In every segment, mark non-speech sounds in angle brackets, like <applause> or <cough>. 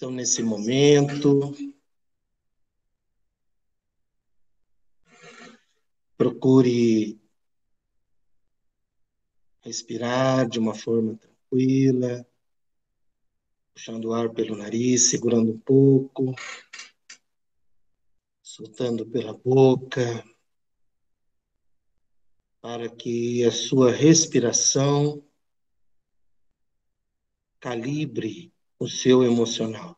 Então, nesse momento, procure respirar de uma forma tranquila, puxando o ar pelo nariz, segurando um pouco, soltando pela boca, para que a sua respiração calibre o seu emocional.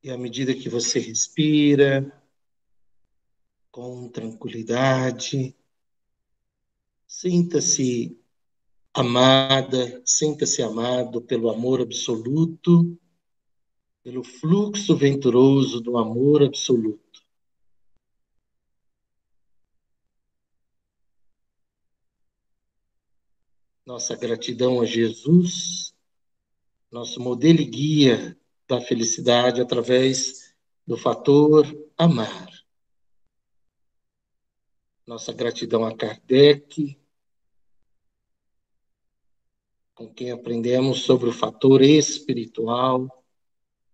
E à medida que você respira com tranquilidade, sinta-se amada, sinta-se amado pelo amor absoluto, pelo fluxo venturoso do amor absoluto. Nossa gratidão a Jesus, nosso modelo e guia da felicidade através do fator amar. Nossa gratidão a Kardec, com quem aprendemos sobre o fator espiritual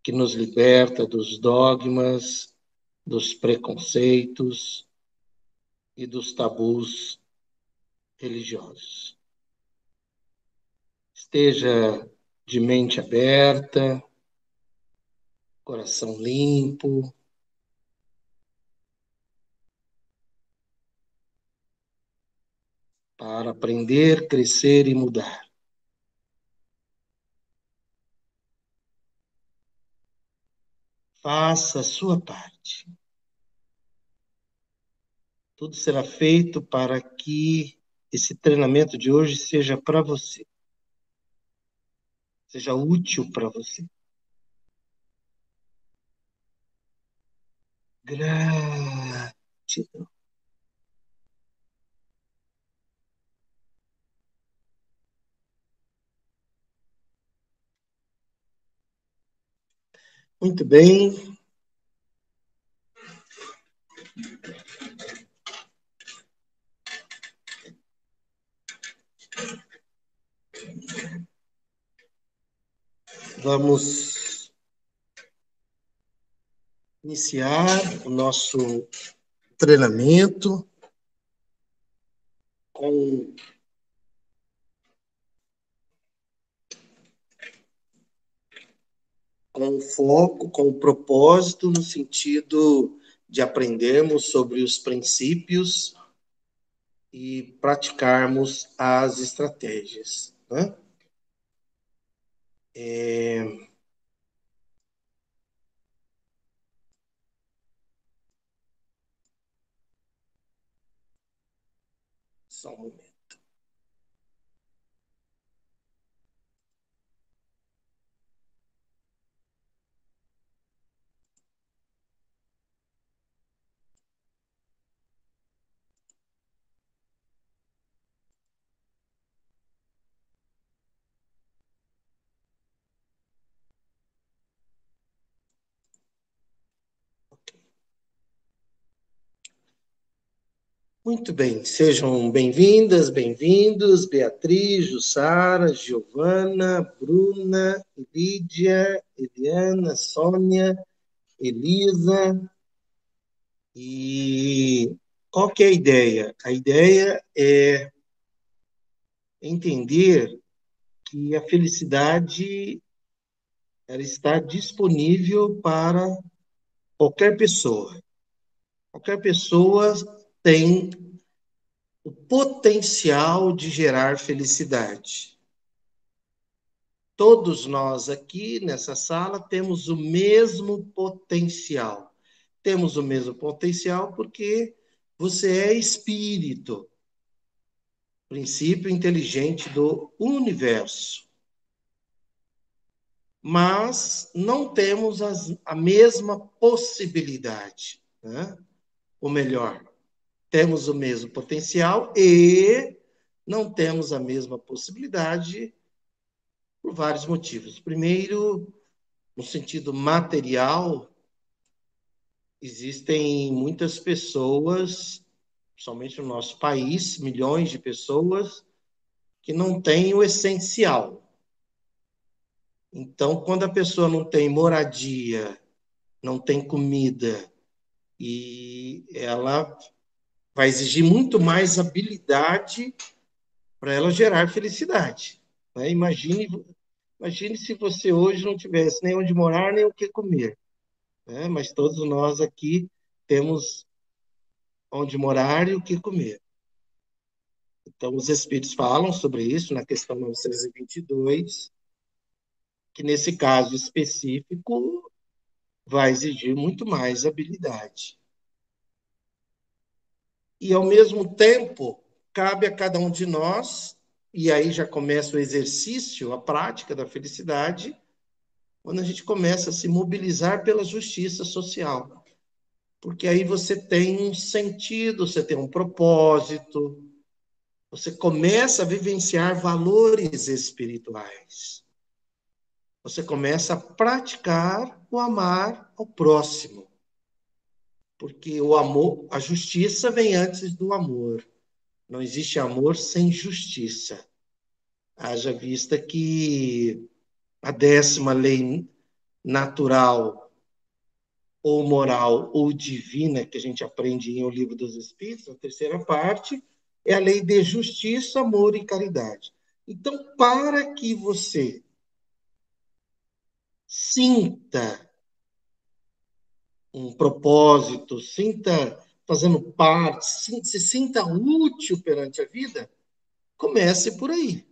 que nos liberta dos dogmas, dos preconceitos e dos tabus religiosos esteja de mente aberta, coração limpo. Para aprender, crescer e mudar. Faça a sua parte. Tudo será feito para que esse treinamento de hoje seja para você seja útil para você. Gratidão. Muito bem. Vamos iniciar o nosso treinamento com com foco, com propósito no sentido de aprendermos sobre os princípios e praticarmos as estratégias. Né? É... Só um momento. Muito bem, sejam bem-vindas, bem-vindos, Beatriz, Jussara, Giovana, Bruna, Lídia, Eliana, Sônia, Elisa. E qual que é a ideia? A ideia é entender que a felicidade ela está disponível para qualquer pessoa. Qualquer pessoa tem o potencial de gerar felicidade. Todos nós aqui nessa sala temos o mesmo potencial. Temos o mesmo potencial porque você é espírito, princípio inteligente do universo. Mas não temos as, a mesma possibilidade, né? ou melhor, temos o mesmo potencial e não temos a mesma possibilidade por vários motivos. Primeiro, no sentido material, existem muitas pessoas, somente no nosso país, milhões de pessoas, que não têm o essencial. Então, quando a pessoa não tem moradia, não tem comida, e ela vai exigir muito mais habilidade para ela gerar felicidade. Né? Imagine, imagine se você hoje não tivesse nem onde morar, nem o que comer. Né? Mas todos nós aqui temos onde morar e o que comer. Então, os Espíritos falam sobre isso na questão 922, que nesse caso específico vai exigir muito mais habilidade. E, ao mesmo tempo, cabe a cada um de nós, e aí já começa o exercício, a prática da felicidade, quando a gente começa a se mobilizar pela justiça social. Porque aí você tem um sentido, você tem um propósito, você começa a vivenciar valores espirituais. Você começa a praticar o amar ao próximo. Porque o amor, a justiça vem antes do amor. Não existe amor sem justiça. Haja vista que a décima lei natural ou moral ou divina que a gente aprende em O Livro dos Espíritos, a terceira parte, é a lei de justiça, amor e caridade. Então, para que você sinta um propósito, sinta fazendo parte, se sinta útil perante a vida, comece por aí.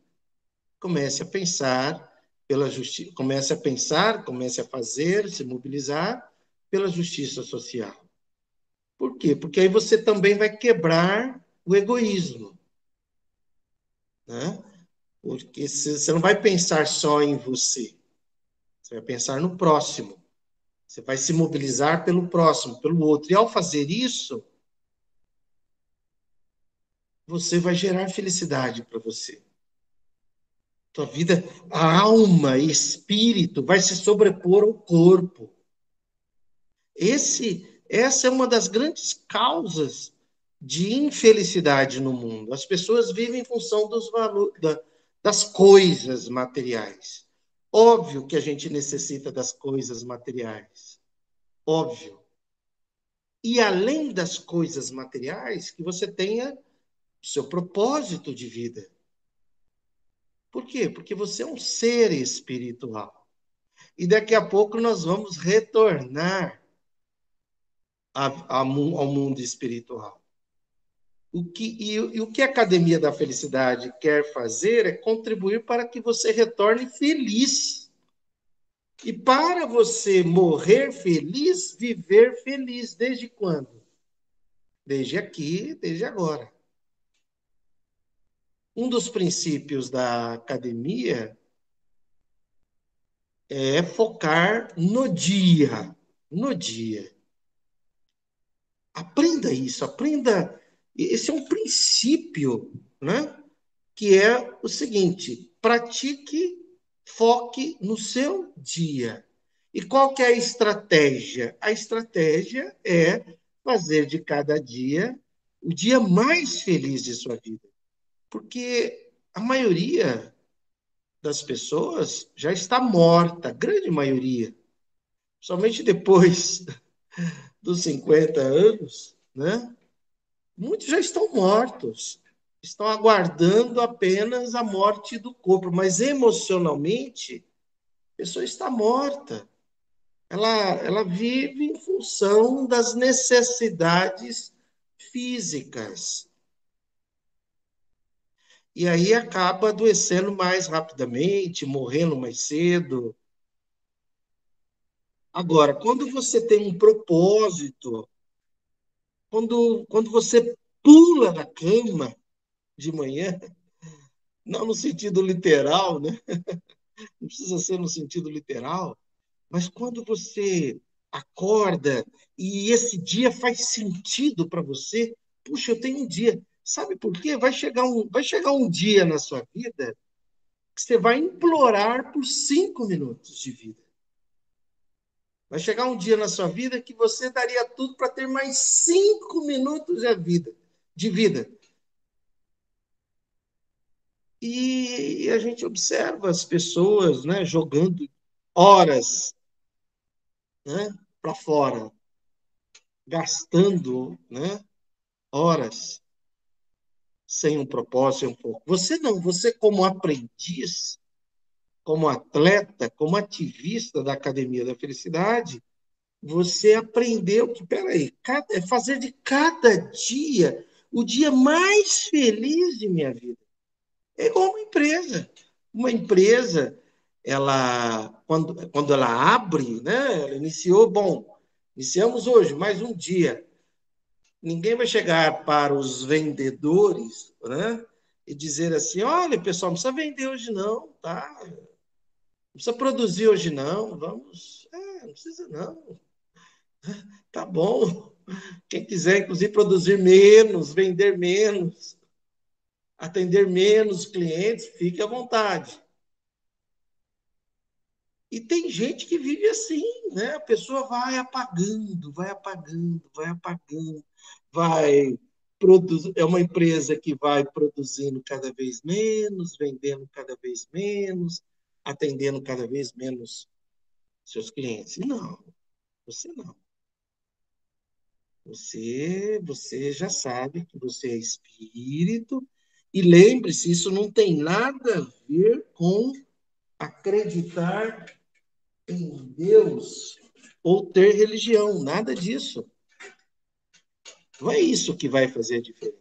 Comece a pensar pela justiça, comece a pensar, comece a fazer, se mobilizar pela justiça social. Por quê? Porque aí você também vai quebrar o egoísmo. Né? Porque você não vai pensar só em você. Você vai pensar no próximo. Você vai se mobilizar pelo próximo, pelo outro. E ao fazer isso, você vai gerar felicidade para você. Tua vida, a alma e espírito vai se sobrepor ao corpo. Esse, essa é uma das grandes causas de infelicidade no mundo. As pessoas vivem em função dos valores, da, das coisas materiais. Óbvio que a gente necessita das coisas materiais. Óbvio. E além das coisas materiais, que você tenha seu propósito de vida. Por quê? Porque você é um ser espiritual. E daqui a pouco nós vamos retornar ao mundo espiritual. O que, e, e o que a Academia da Felicidade quer fazer é contribuir para que você retorne feliz. E para você morrer feliz, viver feliz. Desde quando? Desde aqui, desde agora. Um dos princípios da academia é focar no dia, no dia. Aprenda isso, aprenda esse é um princípio, né? Que é o seguinte: pratique, foque no seu dia. E qual que é a estratégia? A estratégia é fazer de cada dia o dia mais feliz de sua vida. Porque a maioria das pessoas já está morta, a grande maioria. Somente depois <laughs> dos 50 anos, né? Muitos já estão mortos, estão aguardando apenas a morte do corpo, mas emocionalmente, a pessoa está morta. Ela, ela vive em função das necessidades físicas. E aí acaba adoecendo mais rapidamente, morrendo mais cedo. Agora, quando você tem um propósito, quando, quando você pula da cama de manhã, não no sentido literal, né? <laughs> Não precisa ser no sentido literal, mas quando você acorda e esse dia faz sentido para você, puxa, eu tenho um dia. Sabe por quê? Vai chegar um, vai chegar um dia na sua vida que você vai implorar por cinco minutos de vida. Vai chegar um dia na sua vida que você daria tudo para ter mais cinco minutos de vida. De vida. E a gente observa as pessoas né, jogando horas né, para fora, gastando né, horas sem um propósito, sem um foco. Você não, você como aprendiz, como atleta, como ativista da Academia da Felicidade, você aprendeu que, peraí, cada, é fazer de cada dia o dia mais feliz de minha vida. É igual uma empresa. Uma empresa, ela, quando, quando ela abre, né, ela iniciou, bom, iniciamos hoje, mais um dia. Ninguém vai chegar para os vendedores, né, e dizer assim, olha, pessoal, não precisa vender hoje não, tá? Precisa produzir hoje não, vamos... É, não precisa não. <laughs> Tá bom. Quem quiser, inclusive, produzir menos, vender menos, atender menos clientes, fique à vontade. E tem gente que vive assim, né? A pessoa vai apagando, vai apagando, vai apagando, vai produzir. É uma empresa que vai produzindo cada vez menos, vendendo cada vez menos, atendendo cada vez menos seus clientes. Não, você não. Você, você já sabe que você é espírito e lembre-se, isso não tem nada a ver com acreditar em Deus ou ter religião, nada disso. Não é isso que vai fazer a diferença.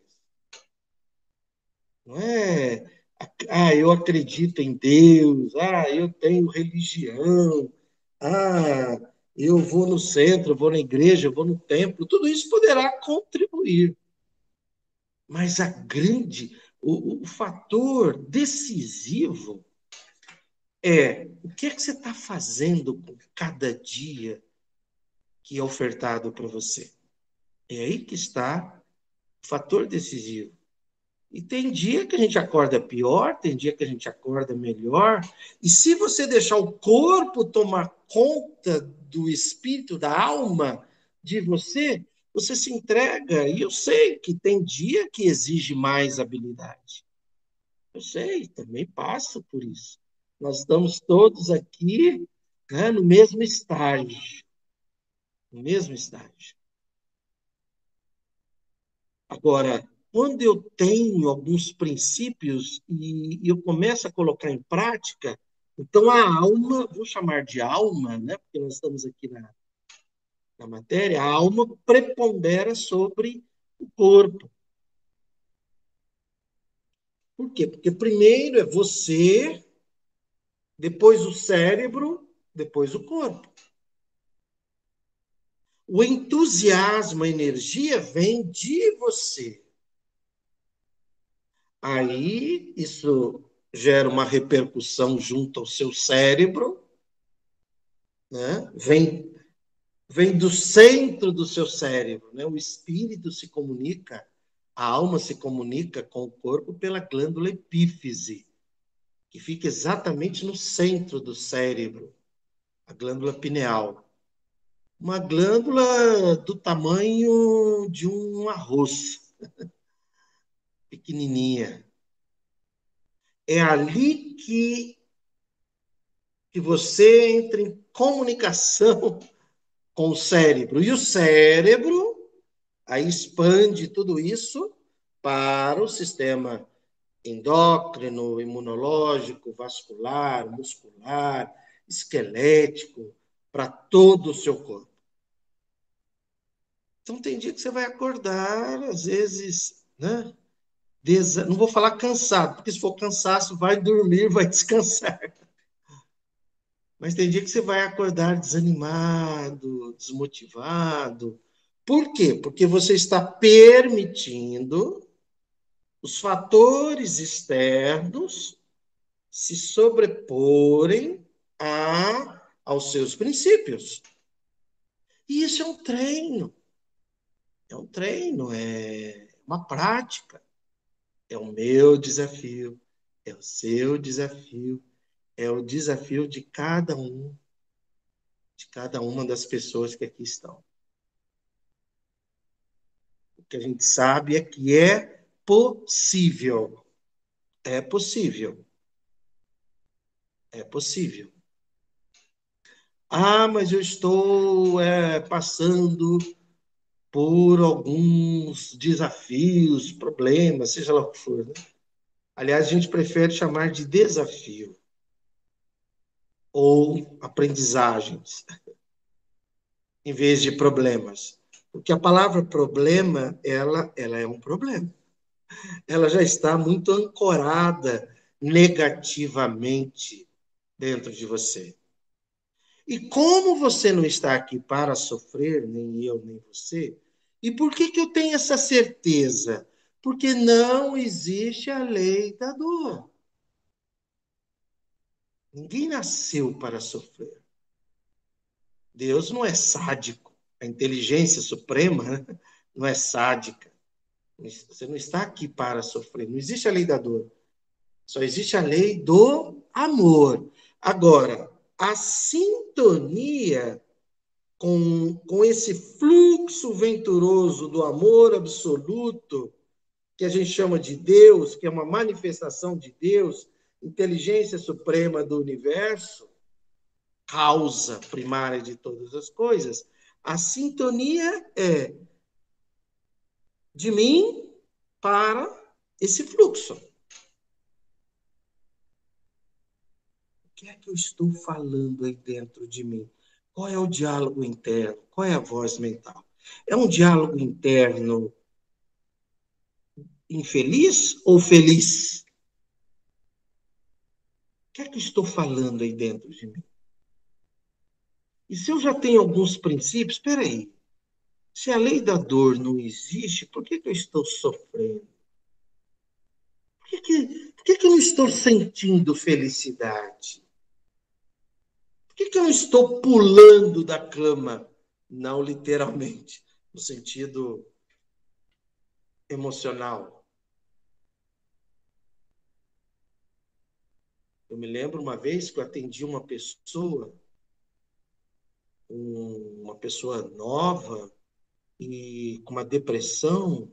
Não é, ah, eu acredito em Deus, ah, eu tenho religião, ah, eu vou no centro, vou na igreja, vou no templo, tudo isso poderá contribuir. Mas a grande, o, o fator decisivo é o que é que você está fazendo com cada dia que é ofertado para você. É aí que está o fator decisivo. E tem dia que a gente acorda pior, tem dia que a gente acorda melhor. E se você deixar o corpo tomar conta do espírito, da alma de você, você se entrega. E eu sei que tem dia que exige mais habilidade. Eu sei, também passo por isso. Nós estamos todos aqui né, no mesmo estágio. No mesmo estágio. Agora, quando eu tenho alguns princípios e, eu começo a colocar em prática, então a alma, vou chamar de alma, né, porque nós estamos aqui na, na matéria, a alma prepondera sobre o corpo. Por quê? Porque primeiro é você, depois o cérebro, depois o corpo. O entusiasmo, a energia vem de você. Aí isso gera uma repercussão junto ao seu cérebro, né? vem, vem do centro do seu cérebro. Né? O espírito se comunica, a alma se comunica com o corpo pela glândula epífise, que fica exatamente no centro do cérebro, a glândula pineal. Uma glândula do tamanho de um arroz. <laughs> pequenininha. É ali que, que você entra em comunicação <laughs> com o cérebro. E o cérebro aí expande tudo isso para o sistema endócrino, imunológico, vascular, muscular, esquelético, para todo o seu corpo. Então tem dia que você vai acordar, às vezes, né? Desa... Não vou falar cansado, porque se for cansaço, vai dormir, <laughs> vai descansar. Mas tem dia que você vai acordar desanimado, desmotivado. Por quê? Porque você está permitindo os fatores externos se sobreporem a, aos seus princípios. E isso é um treino. É um treino, é uma prática. É o meu desafio, é o seu desafio, é o desafio de cada um, de cada uma das pessoas que aqui estão. O que a gente sabe é que é possível. É possível. É possível. Ah, mas eu estou é, passando por alguns desafios, problemas, seja lá o que for. Né? Aliás, a gente prefere chamar de desafio ou aprendizagens, em vez de problemas. Porque a palavra problema, ela, ela é um problema. Ela já está muito ancorada negativamente dentro de você. E como você não está aqui para sofrer, nem eu, nem você, e por que, que eu tenho essa certeza? Porque não existe a lei da dor. Ninguém nasceu para sofrer. Deus não é sádico. A inteligência suprema né, não é sádica. Você não está aqui para sofrer. Não existe a lei da dor. Só existe a lei do amor. Agora, a sintonia com, com esse fluxo venturoso do amor absoluto, que a gente chama de Deus, que é uma manifestação de Deus, inteligência suprema do universo, causa primária de todas as coisas, a sintonia é de mim para esse fluxo. que é que eu estou falando aí dentro de mim? Qual é o diálogo interno? Qual é a voz mental? É um diálogo interno infeliz ou feliz? O que é que estou falando aí dentro de mim? E se eu já tenho alguns princípios, espera aí. Se a lei da dor não existe, por que, que eu estou sofrendo? Por que, que, por que, que eu não estou sentindo felicidade? Por que, que eu estou pulando da cama? Não literalmente, no sentido emocional. Eu me lembro uma vez que eu atendi uma pessoa, uma pessoa nova e com uma depressão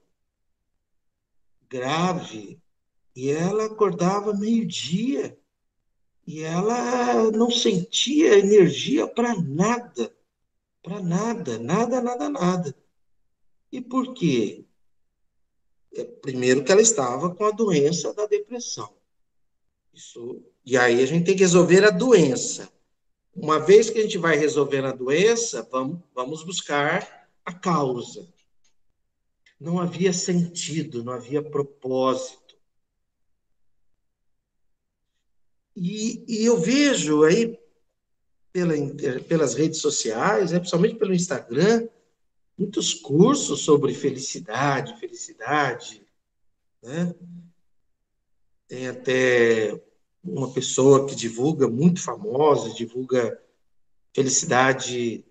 grave, e ela acordava meio-dia e ela não sentia energia para nada, para nada, nada, nada, nada. E por quê? É, primeiro que ela estava com a doença da depressão. Isso, e aí a gente tem que resolver a doença. Uma vez que a gente vai resolver a doença, vamos, vamos buscar a causa. Não havia sentido, não havia propósito. E, e eu vejo aí pela, pelas redes sociais, né, principalmente pelo Instagram, muitos cursos sobre felicidade, felicidade, né? Tem até uma pessoa que divulga, muito famosa, divulga felicidade,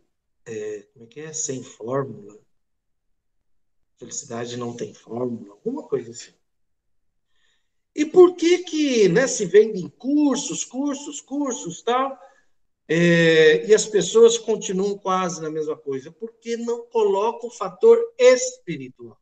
é, como é que é? Sem fórmula. Felicidade não tem fórmula, alguma coisa assim. E por que que né, se vendem cursos, cursos, cursos, tal, é, e as pessoas continuam quase na mesma coisa? Porque não colocam o fator espiritual.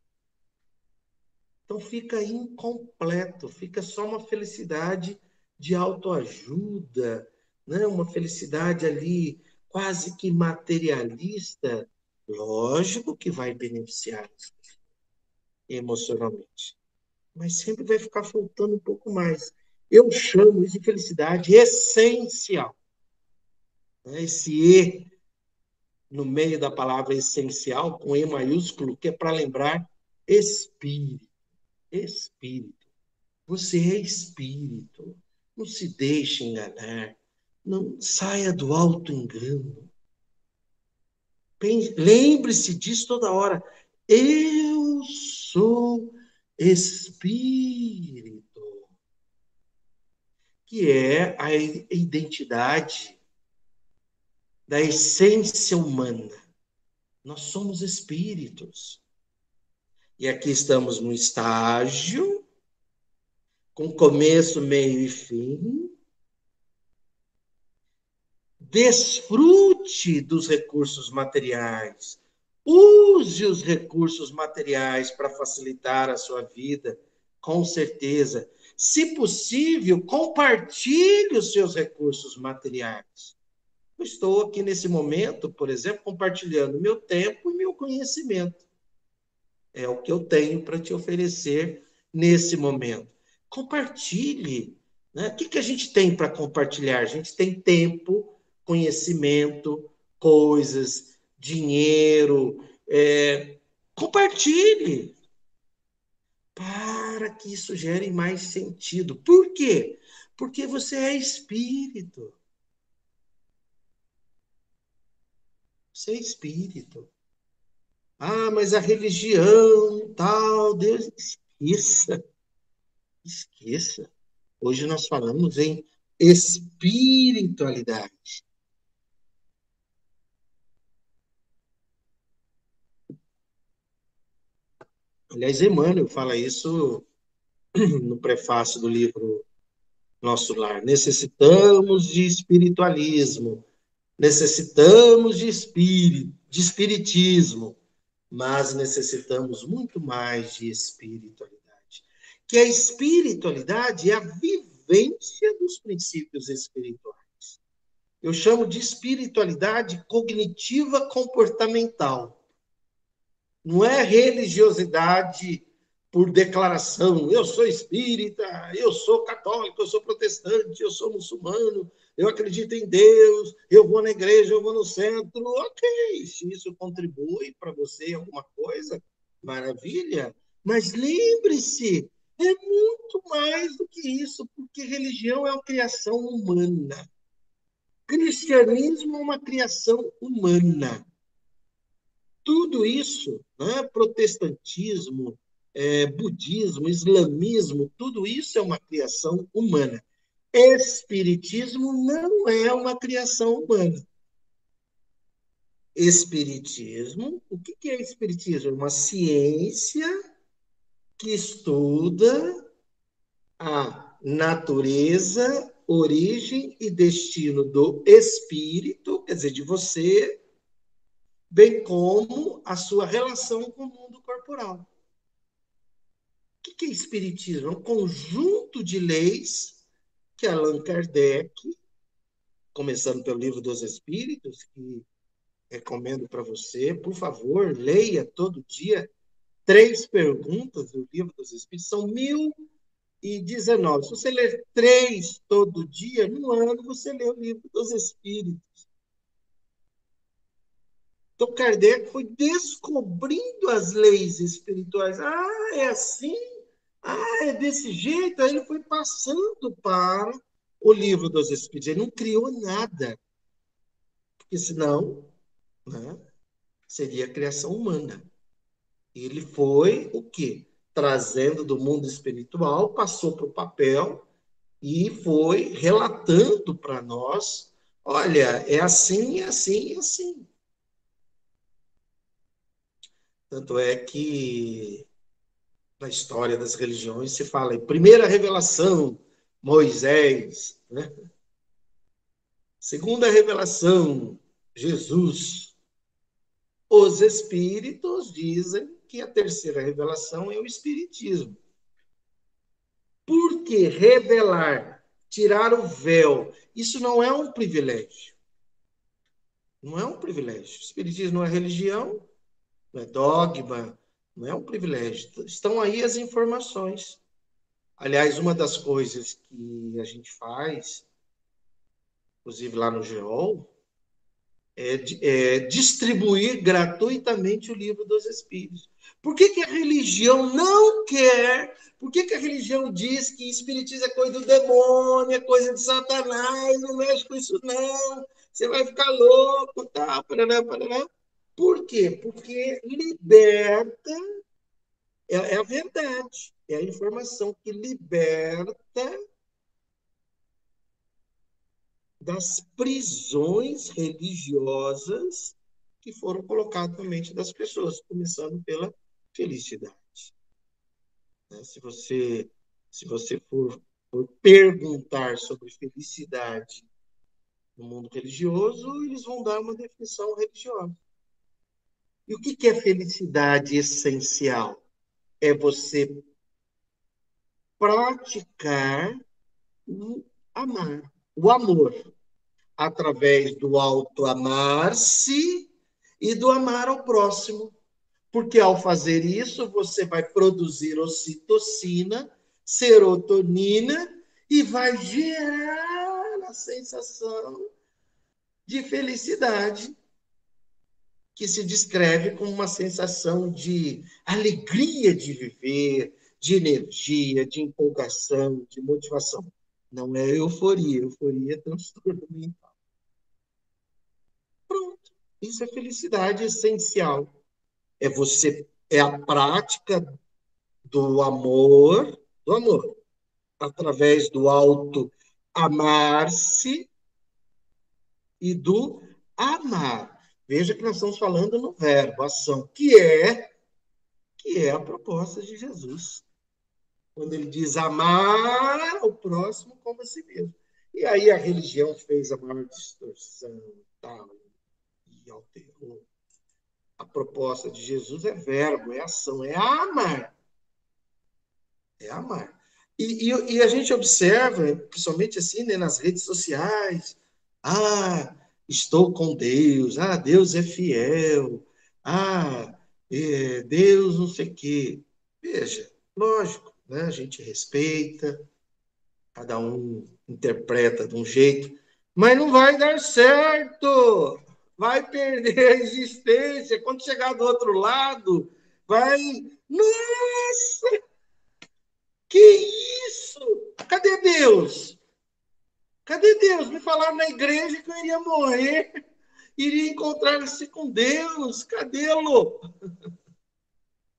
Então fica incompleto, fica só uma felicidade de autoajuda, né? uma felicidade ali quase que materialista. Lógico que vai beneficiar emocionalmente mas sempre vai ficar faltando um pouco mais. Eu chamo isso de felicidade essencial. Né? Esse E no meio da palavra essencial, com E maiúsculo, que é para lembrar espírito. Espírito. Você é espírito. Não se deixe enganar. Não saia do alto engano. Lembre-se disso toda hora. Eu sou espírito, que é a identidade da essência humana. Nós somos espíritos. E aqui estamos no estágio, com começo, meio e fim. Desfrute dos recursos materiais, Use os recursos materiais para facilitar a sua vida, com certeza. se possível, compartilhe os seus recursos materiais. Eu estou aqui nesse momento, por exemplo, compartilhando meu tempo e meu conhecimento. É o que eu tenho para te oferecer nesse momento. Compartilhe. Né? O que, que a gente tem para compartilhar? A gente tem tempo, conhecimento, coisas, dinheiro. É... Compartilhe para que isso gere mais sentido. Por quê? Porque você é espírito. Você é espírito. Ah, mas a religião, tal, Deus, esqueça. Esqueça. Hoje nós falamos em espiritualidade. Aliás, Emmanuel fala isso <clears throat> no prefácio do livro Nosso Lar. Necessitamos de espiritualismo, necessitamos de espírito, de espiritismo, mas necessitamos muito mais de espiritualidade. Que a espiritualidade é a vivência dos princípios espirituais. Eu chamo de espiritualidade cognitiva comportamental não é religiosidade por declaração. Eu sou espírita, eu sou católico, eu sou protestante, eu sou muçulmano, eu acredito em Deus, eu vou na igreja, eu vou no centro. Ok, se isso contribui para você alguma coisa, maravilha. Mas lembre-se, é muito mais do que isso, porque religião é uma criação humana. Cristianismo é uma criação humana tudo isso, né, protestantismo, é, budismo, islamismo, tudo isso é uma criação humana. Espiritismo não é uma criação humana. Espiritismo, o que é espiritismo? Uma ciência que estuda a natureza, origem e destino do espírito, quer dizer, de você, bem como a sua relação com o mundo corporal. O que é espiritismo? É um conjunto de leis que Allan Kardec, começando pelo livro dos Espíritos, que recomendo para você, por favor, leia todo dia três perguntas do livro dos Espíritos, são mil e dezenove. Se você ler três todo dia, no ano você lê o livro dos Espíritos. Então, Kardec foi descobrindo as leis espirituais. Ah, é assim? Ah, é desse jeito? Aí ele foi passando para o livro dos Espíritos. Ele não criou nada. Porque senão né, seria a criação humana. Ele foi o quê? Trazendo do mundo espiritual, passou para o papel e foi relatando para nós: olha, é assim, é assim, é assim. Tanto é que na história das religiões se fala em primeira revelação, Moisés, né? segunda revelação, Jesus. Os espíritos dizem que a terceira revelação é o espiritismo. Por que revelar, tirar o véu? Isso não é um privilégio. Não é um privilégio. O espiritismo não é religião, não é dogma, não é um privilégio. Estão aí as informações. Aliás, uma das coisas que a gente faz, inclusive lá no GEOL, é, é, distribuir gratuitamente o livro dos Espíritos. Por que, que a religião não quer? Por que, que a religião diz que espiritismo é coisa do demônio, é coisa de Satanás, não mexe com isso não, você vai ficar louco, tá, paraná, paraná. Por quê? Porque liberta, é, é a verdade, é a informação que liberta das prisões religiosas que foram colocadas na mente das pessoas, começando pela felicidade. Né? Se você, se você for, for perguntar sobre felicidade no mundo religioso, eles vão dar uma definição religiosa. E o que é felicidade essencial? É você praticar o amar, o amor, através do auto-amar-se e do amar ao próximo. Porque ao fazer isso, você vai produzir ocitocina, serotonina e vai gerar a sensação de felicidade, que se descreve como uma sensação de alegria de viver, de energia, de empolgação, de motivação. Não é euforia, euforia é transtorno mental. Pronto, isso é felicidade essencial. É você, é a prática do amor, do amor, através do alto amar-se e do amar. Veja que nós estamos falando no verbo ação, que é que é a proposta de Jesus. Quando ele diz amar o próximo como a si mesmo. E aí a religião fez a maior distorção tal, e alterou. A proposta de Jesus é verbo, é ação, é amar. É amar. E, e, e, a gente observa, principalmente assim, né, nas redes sociais, ah, estou com Deus, ah, Deus é fiel, ah, é, Deus não sei o quê. Veja, lógico, né, a gente respeita, cada um interpreta de um jeito, mas não vai dar certo, vai perder a existência. Quando chegar do outro lado, vai. Nossa! Que isso? Cadê Deus? Cadê Deus? Me falaram na igreja que eu iria morrer, iria encontrar-se com Deus. Cadê-lo?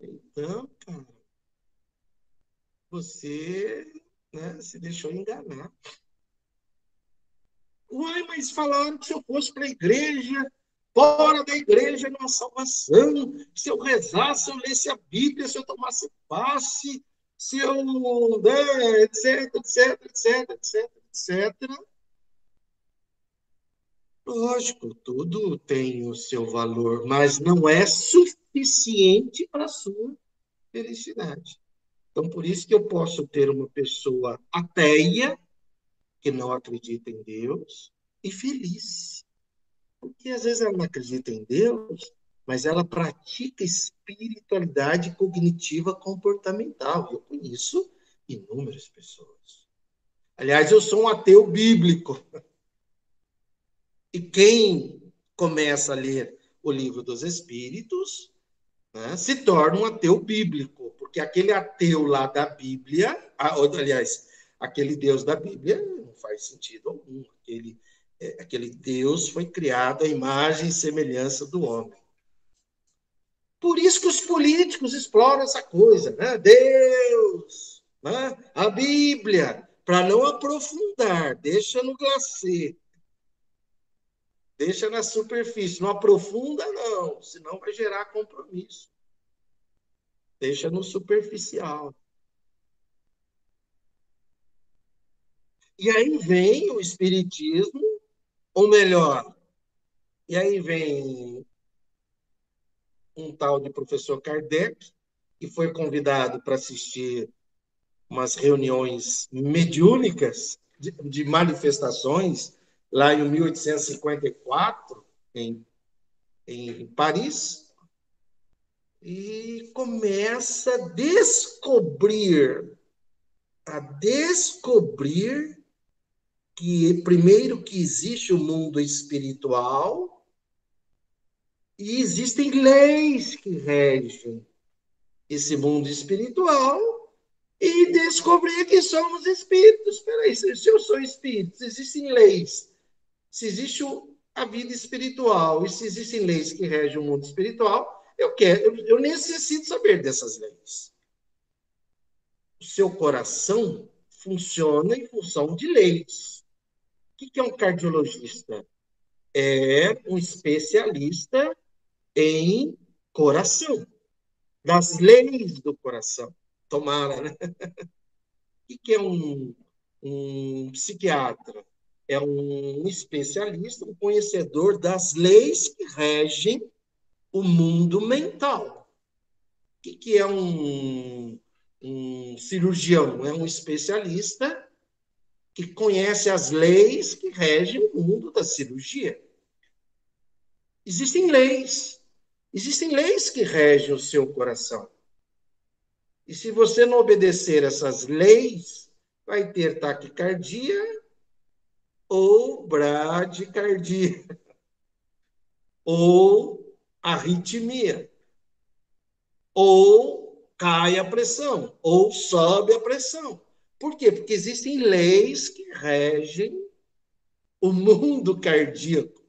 Então, cara, você né, se deixou enganar. Uai, mas falaram que se eu fosse para a igreja, fora da igreja não há salvação. Se eu rezasse, se eu lesse a Bíblia, se eu tomasse passe, se eu, né, etc, etc, etc, etc, etc. Lógico, tudo tem o seu valor, mas não é suficiente para a sua felicidade. Então, por isso que eu posso ter uma pessoa ateia, que não acredita em Deus, e feliz. Porque às vezes ela não acredita em Deus, mas ela pratica espiritualidade cognitiva comportamental. Eu conheço inúmeras pessoas. Aliás, eu sou um ateu bíblico. E quem começa a ler o livro dos Espíritos né, se torna um ateu bíblico, porque aquele ateu lá da Bíblia, aliás, aquele Deus da Bíblia não faz sentido algum. Aquele, é, aquele Deus foi criado à imagem e semelhança do homem. Por isso que os políticos exploram essa coisa, né? Deus, né? a Bíblia, para não aprofundar, deixa no glacê. Deixa na superfície, não aprofunda, não, senão vai gerar compromisso. Deixa no superficial. E aí vem o Espiritismo, ou melhor, e aí vem um tal de professor Kardec, que foi convidado para assistir umas reuniões mediúnicas de, de, manifestações lá em 1854 em, em Paris e começa a descobrir a descobrir que primeiro que existe o mundo espiritual e existem leis que regem esse mundo espiritual e descobrir que somos espíritos. Espera aí, se eu sou espírito, existem leis. Se existe a vida espiritual e se existem leis que regem o mundo espiritual, eu quero, eu, eu necessito saber dessas leis. O seu coração funciona em função de leis. O que é um cardiologista? É um especialista em coração, das leis do coração. Tomara, né? O <laughs> que é um, um psiquiatra? É um especialista, um conhecedor das leis que regem o mundo mental. O que é um, um cirurgião, é um especialista que conhece as leis que regem o mundo da cirurgia. Existem leis. Existem leis que regem o seu coração. E se você não obedecer essas leis, vai ter taquicardia ou bradicardia <laughs> ou arritmia ou cai a pressão ou sobe a pressão. Por quê? Porque existem leis que regem o mundo cardíaco.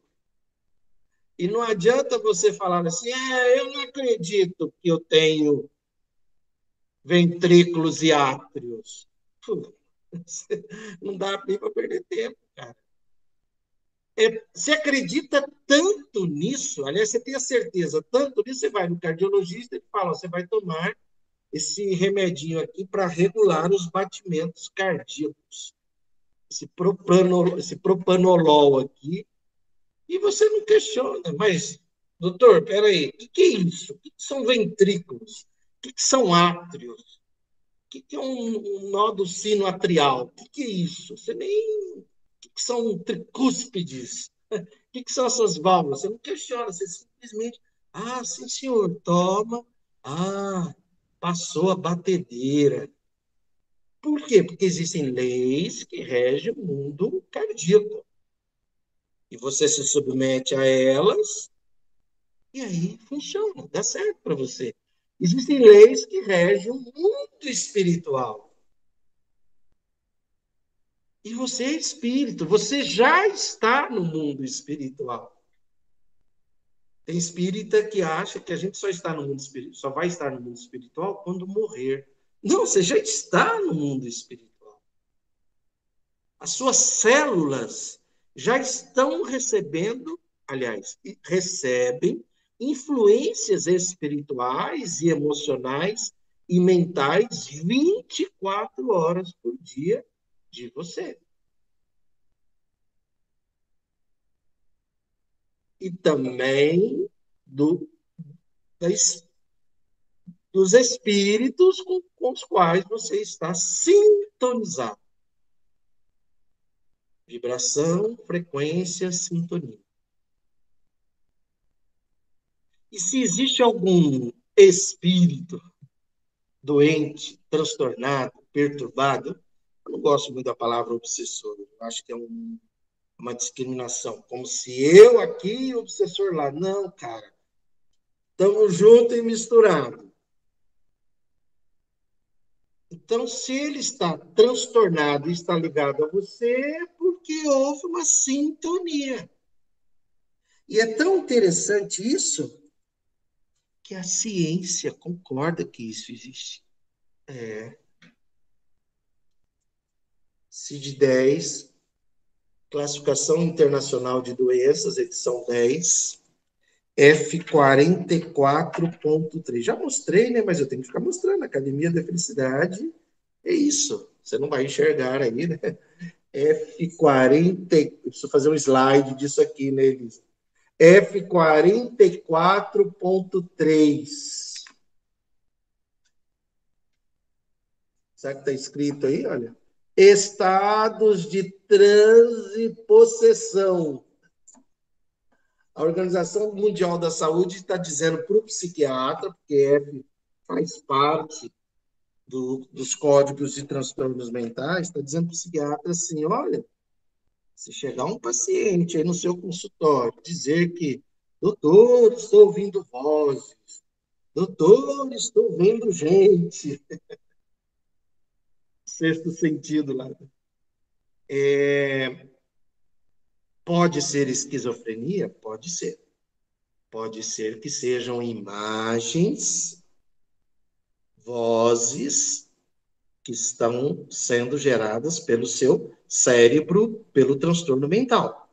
E não adianta você falar assim, é, eu não acredito que eu tenho ventrículos e átrios. <laughs> Não dá para perder tempo, cara. É, você acredita tanto nisso, aliás, você tem a certeza tanto nisso, você vai no cardiologista e fala, você vai tomar esse remedinho aqui para regular os batimentos cardíacos. Esse, propanol, esse propanolol aqui e você não questiona, mas, doutor, peraí, o que, que é isso? O que, que são ventrículos? O que, são átrios? O que, é um, um nó do sino atrial? O que, é isso? Você nem. O que, que são tricúspides? O <laughs> que, que são essas válvulas? Você não questiona, você simplesmente. Ah, sim, senhor, toma. Ah, passou a batedeira. Por quê? Porque existem leis que regem o mundo cardíaco e você se submete a elas, e aí funciona, dá certo para você. Existem leis que regem o mundo espiritual. E você é espírito, você já está no mundo espiritual. Tem espírita que acha que a gente só está no mundo espiritual, só vai estar no mundo espiritual quando morrer. Não, você já está no mundo espiritual. As suas células já estão recebendo, aliás, recebem influências espirituais e emocionais e mentais 24 horas por dia de você. E também do, das, dos espíritos com, com os quais você está sintonizado. Vibração, frequência, sintonia. E se existe algum espírito doente, transtornado, perturbado, eu não gosto muito da palavra obsessor, eu acho que é um, uma discriminação, como se eu aqui e o obsessor lá. Não, cara. Estamos juntos e misturados. Então, se ele está transtornado e está ligado a você, é porque houve uma sintonia. E é tão interessante isso que a ciência concorda que isso existe. É. CID-10, Classificação Internacional de Doenças, edição 10, F44.3. Já mostrei, né? Mas eu tenho que ficar mostrando. Academia da Felicidade é isso. Você não vai enxergar aí, né? F40. Preciso fazer um slide disso aqui, né? F44.3. Sabe que está escrito aí? Olha. Estados de transe e possessão a Organização Mundial da Saúde está dizendo para o psiquiatra, porque F faz parte do, dos códigos de transtornos mentais, está dizendo para o psiquiatra assim: olha, se chegar um paciente aí no seu consultório dizer que, doutor, estou ouvindo vozes, doutor, estou vendo gente. <laughs> Sexto sentido lá. É, Pode ser esquizofrenia? Pode ser. Pode ser que sejam imagens, vozes que estão sendo geradas pelo seu cérebro, pelo transtorno mental.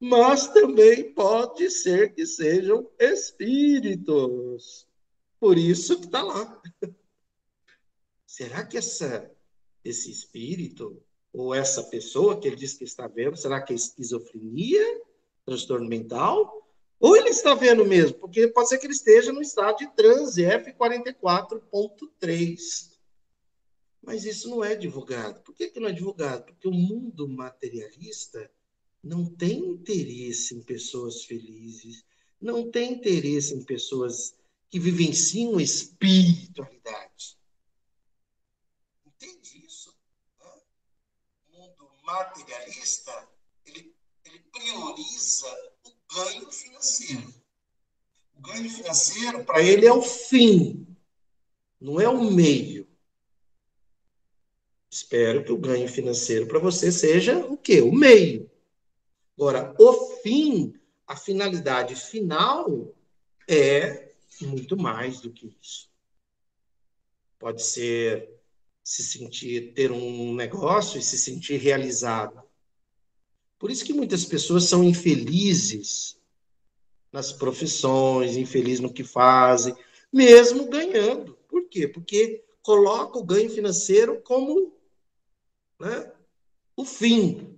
Mas também pode ser que sejam espíritos. Por isso que está lá. <laughs> Será que essa, esse espírito ou essa pessoa que ele diz que está vendo, será que é esquizofrenia, transtorno mental, Ou ele está vendo mesmo, porque pode ser que ele esteja no estado de transe F44.3. Mas isso não é divulgado. Por que, que não é divulgado? Porque o mundo materialista não tem interesse em pessoas felizes, não tem interesse em pessoas que vivenciam espiritualidade. Entende isso? O mundo materialista, ele, ele prioriza o ganho financeiro. O ganho financeiro, para ele, é o fim, não é o meio. Espero que o ganho financeiro para você seja o quê? O meio. Agora, o fim, a finalidade final é muito mais do que isso. Pode ser se sentir, ter um negócio e se sentir realizado. Por isso que muitas pessoas são infelizes nas profissões, infelizes no que fazem, mesmo ganhando. Por quê? Porque coloca o ganho financeiro como né, o fim.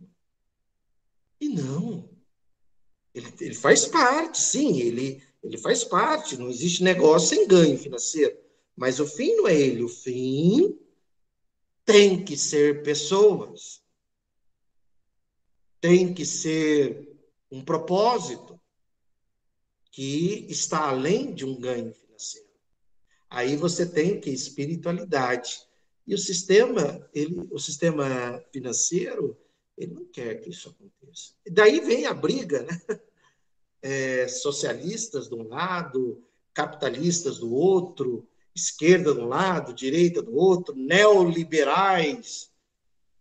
E não. Ele, ele faz parte, sim, ele, ele faz parte. Não existe negócio sem ganho financeiro. Mas o fim não é ele. O fim tem que ser pessoas. Tem que ser um propósito que está além de um ganho financeiro. Aí você tem que espiritualidade. E o sistema, ele, o sistema financeiro, ele não quer que isso aconteça. E daí vem a briga, né? <laughs> É, socialistas de um lado, capitalistas do outro, esquerda de um lado, direita do outro, neoliberais.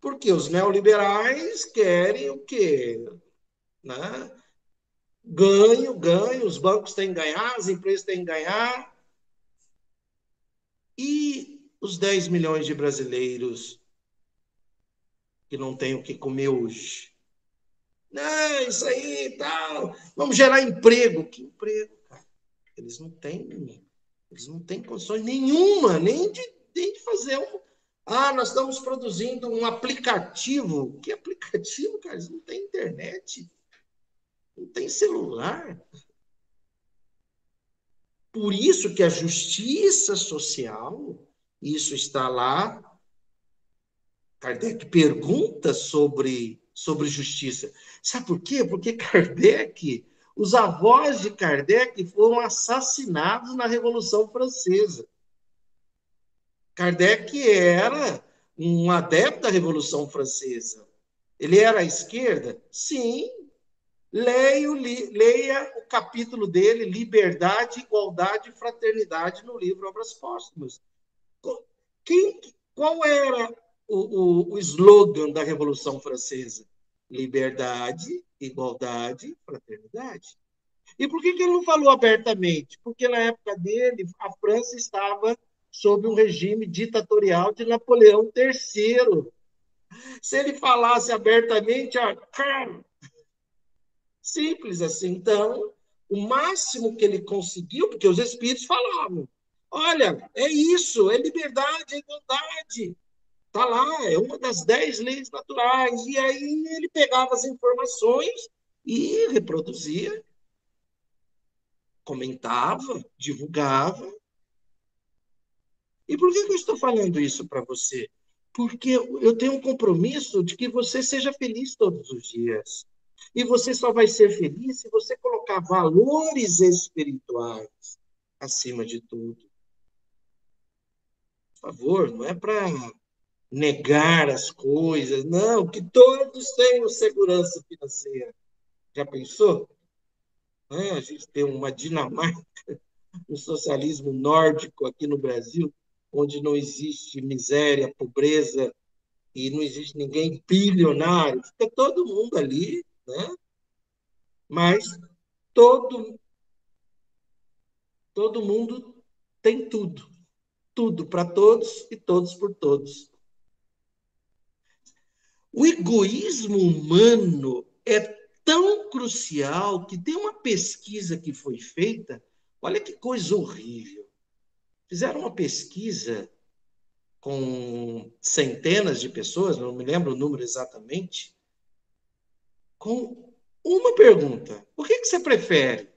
Porque os neoliberais querem o quê? Né? Ganho, ganho, os bancos têm que ganhar, as empresas têm que ganhar. E os 10 milhões de brasileiros que não têm o que comer hoje. Não, isso aí tal. Vamos gerar emprego. Que emprego, cara? Eles não têm, eles não têm condições nenhuma, nem de, nem de fazer um. Ah, nós estamos produzindo um aplicativo. Que aplicativo, cara? Eles não têm internet. Não tem celular. Por isso que a justiça social isso está lá. Kardec pergunta sobre, sobre justiça. Sabe por quê? Porque Kardec, os avós de Kardec foram assassinados na Revolução Francesa. Kardec era um adepto da Revolução Francesa. Ele era à esquerda? Sim. Leia, leia o capítulo dele, Liberdade, Igualdade e Fraternidade, no livro Obras Póstumas. Quem, qual era o, o, o slogan da Revolução Francesa? Liberdade, igualdade, fraternidade. E por que, que ele não falou abertamente? Porque na época dele, a França estava sob um regime ditatorial de Napoleão III. Se ele falasse abertamente, ó, simples assim. Então, o máximo que ele conseguiu, porque os espíritos falavam, Olha, é isso, é liberdade, é igualdade. Está lá, é uma das dez leis naturais. E aí ele pegava as informações e reproduzia, comentava, divulgava. E por que, eu estou falando isso para você? Porque eu tenho um compromisso de que você seja feliz todos os dias. E você só vai ser feliz se você colocar valores espirituais acima de tudo favor, não é para negar as coisas, não, que todos tenham segurança financeira. Já pensou? É, a gente tem uma Dinamarca, <laughs> um socialismo nórdico aqui no Brasil, onde não existe miséria, pobreza e não existe ninguém bilionário. Fica todo mundo ali, né? Mas todo todo mundo tem tudo tudo para todos e todos por todos. O egoísmo humano é tão crucial que tem uma pesquisa que foi feita, olha que coisa horrível. Fizeram uma pesquisa com centenas de pessoas, não me lembro o número exatamente, com uma pergunta: o que, que você prefere?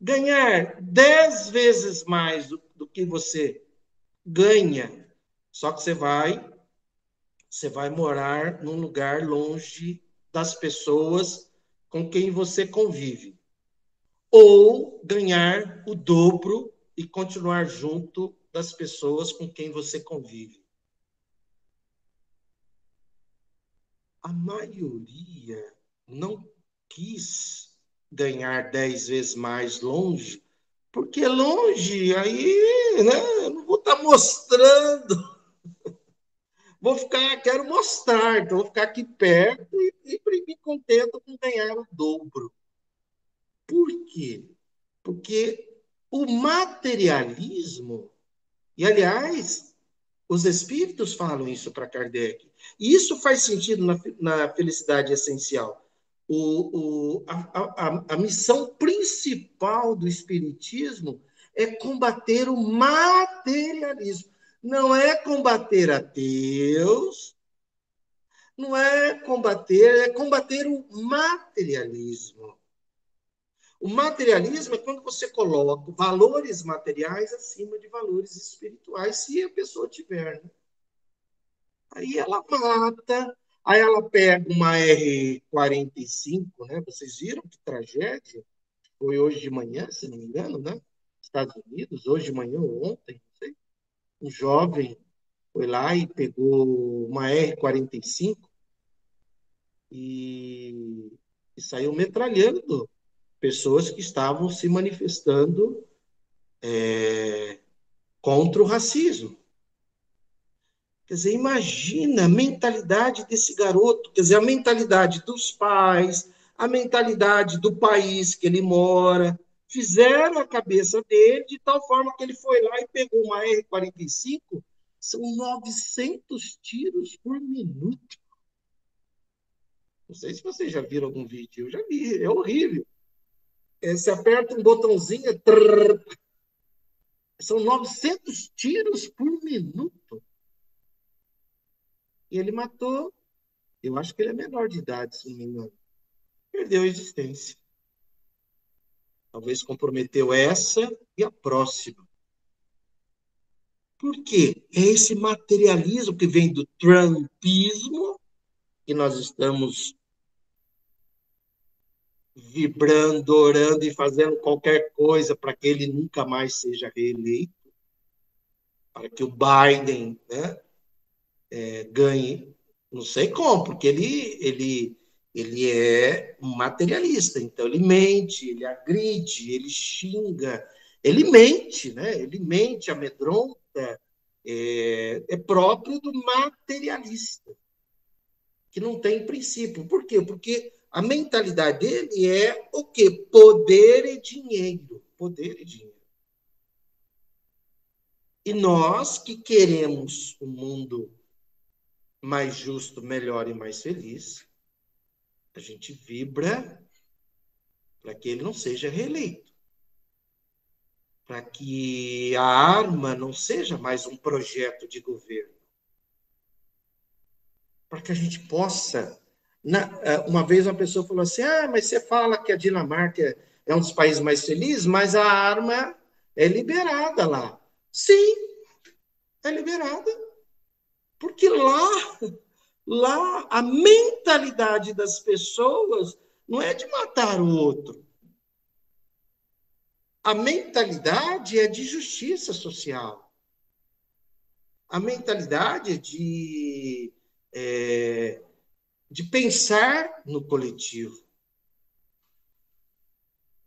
ganhar dez vezes mais do, do que você ganha, só que você vai você vai morar num lugar longe das pessoas com quem você convive. Ou ganhar o dobro e continuar junto das pessoas com quem você convive. A maioria não quis ganhar dez vezes mais longe, porque longe, aí né, não vou estar tá mostrando vou ficar, quero mostrar, então vou ficar aqui perto e, e me contento com ganhar o dobro. Por quê? Porque o materialismo, e aliás, os espíritos falam isso para Kardec, e isso faz sentido na, na felicidade essencial. O, o, a, a, a missão principal do espiritismo é combater o materialismo não é combater ateus, não é combater, é combater o materialismo. O materialismo é quando você coloca valores materiais acima de valores espirituais, se a pessoa tiver. Né? Aí ela mata, aí ela pega uma R-45, né? Vocês viram que tragédia? Foi hoje de manhã, se não me engano, né? Estados Unidos, hoje de manhã ou ontem, um jovem foi lá e pegou uma R-45 e, e, saiu metralhando pessoas que estavam se manifestando é, contra o racismo. Quer dizer, imagina a mentalidade desse garoto, quer dizer, a mentalidade dos pais, a mentalidade do país que ele mora, fizeram a cabeça dele de tal forma que ele foi lá e pegou uma R-45, são 900 tiros por minuto. Não sei se vocês já viram algum vídeo, eu já vi, é horrível. É, você aperta um botãozinho, trrr, são 900 tiros por minuto. E ele matou, eu acho que ele é menor de idade, se não me engano. Perdeu a existência. Talvez comprometeu essa e a próxima. Por quê? É esse materialismo que vem do trumpismo, que nós estamos vibrando, orando e fazendo qualquer coisa para que ele nunca mais seja reeleito, para que o Biden né, é, ganhe, não sei como, porque ele, ele ele é um materialista, então ele mente, ele agride, ele xinga, ele mente, né? Ele mente, amedronta, é, é próprio do materialista, que não tem princípio. Por quê? Porque a mentalidade dele é o quê? Poder e dinheiro. Poder e dinheiro. E nós que queremos um mundo mais justo, melhor e mais feliz, a gente vibra para que ele não seja reeleito. Para que a arma não seja mais um projeto de governo. Para que a gente possa. Eh, uma vez uma pessoa falou assim: ah, mas você fala que a Dinamarca é um dos países mais felizes, mas a arma é liberada lá. Sim, é liberada. Porque lá Lá, a mentalidade das pessoas não é de matar o outro. A mentalidade é de justiça social. A mentalidade é de, é, de pensar no coletivo.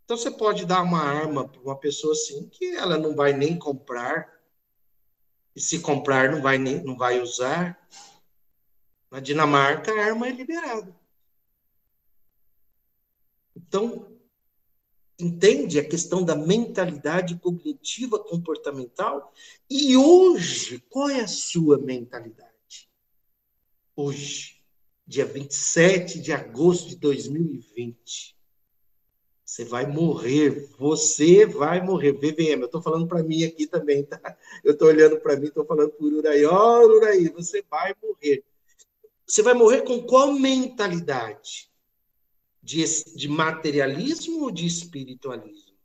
Então, você pode dar uma arma para uma pessoa assim que ela não vai nem comprar, e se comprar, não vai, nem, não vai usar. Na Dinamarca, a arma é liberada. Então, entende a questão da mentalidade cognitiva comportamental? E hoje, qual é a sua mentalidade? Hoje, dia 27 de agosto de 2020. Você vai morrer, você vai morrer. VVM, eu estou falando para mim aqui também, tá? Eu estou olhando para mim, estou falando por Uraí. Ó, oh, Uraí, você vai morrer. Você vai morrer com qual mentalidade? De, de materialismo ou de espiritualismo?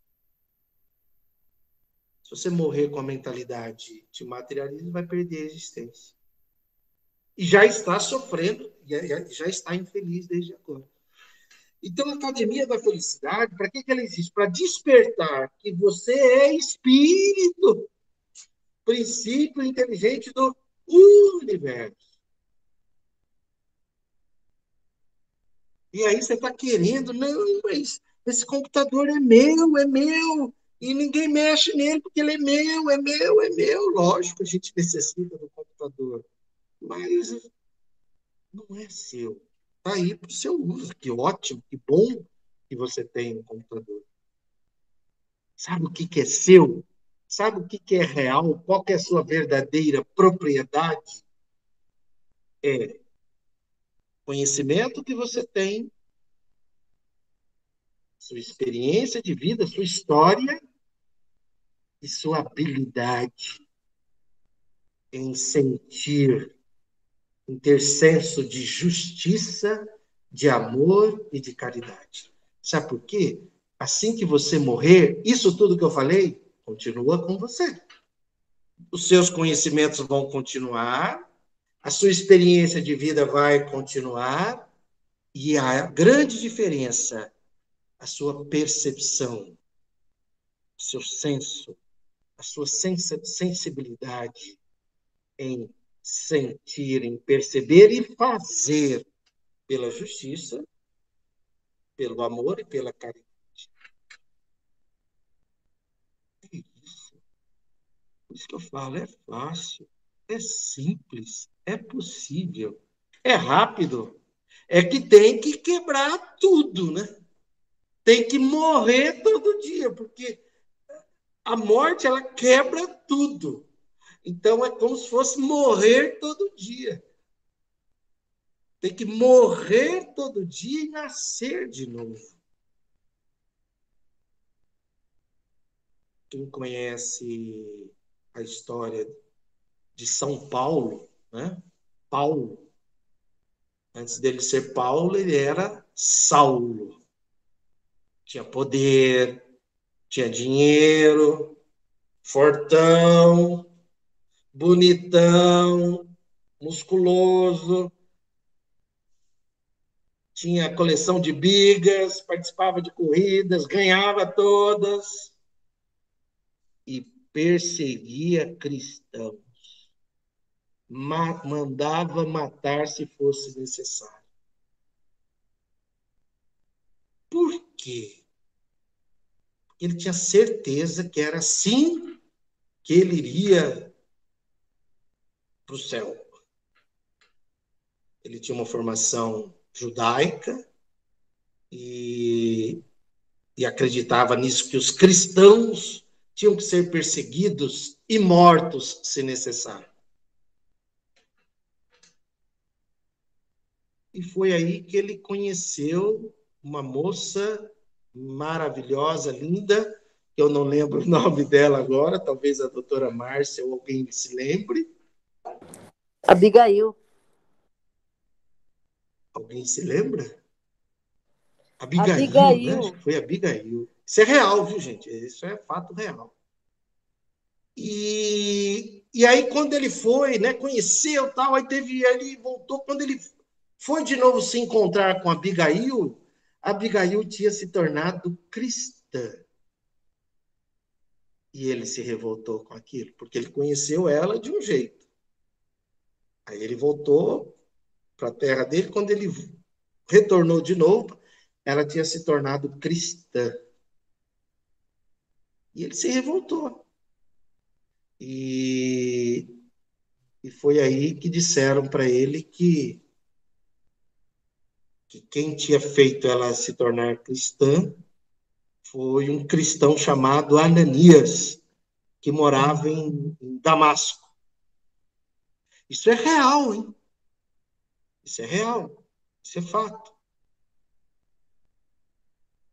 Se você morrer com a mentalidade de materialismo, vai perder a existência. E já está sofrendo, já está infeliz desde agora. Então, a Academia da Felicidade, para que, que ela existe? Para despertar que você é espírito, princípio inteligente do universo. E aí você está querendo, não, mas esse computador é meu, é meu, e ninguém mexe nele porque ele é meu, é meu, é meu. Lógico, a gente necessita do computador, mas não é seu. Está aí para o seu uso. Que ótimo, que bom que você tem um computador. Sabe o que, que é seu? Sabe o que, que é real? Qual é a sua verdadeira propriedade? É conhecimento que você tem, sua experiência de vida, sua história e sua habilidade em sentir, em ter senso de justiça, de amor e de caridade. Sabe por quê? Assim que você morrer, isso tudo que eu falei continua com você. Os seus conhecimentos vão continuar, a sua experiência de vida vai continuar e a grande diferença, a sua percepção, seu senso, a sua sensibilidade em sentir, em perceber e fazer pela justiça, pelo amor e pela caridade. É isso. Por isso que eu falo, é fácil, é simples, é possível. É rápido. É que tem que quebrar tudo, né? Tem que morrer todo dia, porque a morte ela quebra tudo. Então é como se fosse morrer todo dia. Tem que morrer todo dia e nascer de novo. Quem conhece a história de São Paulo, né? Paulo. Antes dele ser Paulo, ele era Saulo. Tinha poder, tinha dinheiro, fortão, bonitão, musculoso, tinha coleção de bigas, participava de corridas, ganhava todas e perseguia cristãos ma mandava matar se fosse necessário. Por quê? Ele tinha certeza que era assim que ele iria para o céu. Ele tinha uma formação judaica e, e acreditava nisso, que os cristãos tinham que ser perseguidos e mortos se necessário. e foi aí que ele conheceu uma moça maravilhosa, linda, eu não lembro o <laughs> nome dela agora, talvez a doutora Márcia ou alguém se lembre. Abigail. Alguém se lembra? Abigail, Abigail. Né? Acho que foi Abigail. Isso é real, viu, gente? Isso é fato real. E, e aí, quando ele foi, né, conheceu tal, aí teve, ele voltou, quando ele foi de novo se encontrar com Abigail, Abigail tinha se tornado cristã. E ele se revoltou com aquilo, porque ele conheceu ela de um jeito. Aí ele voltou para a terra dele, quando ele retornou de novo, ela tinha se tornado cristã. E ele se revoltou. E, e foi aí que disseram para ele que que quem tinha feito ela se tornar cristã foi um cristão chamado Ananias, que morava em, em Damasco. Isso é real, hein? Isso é real. Isso é fato.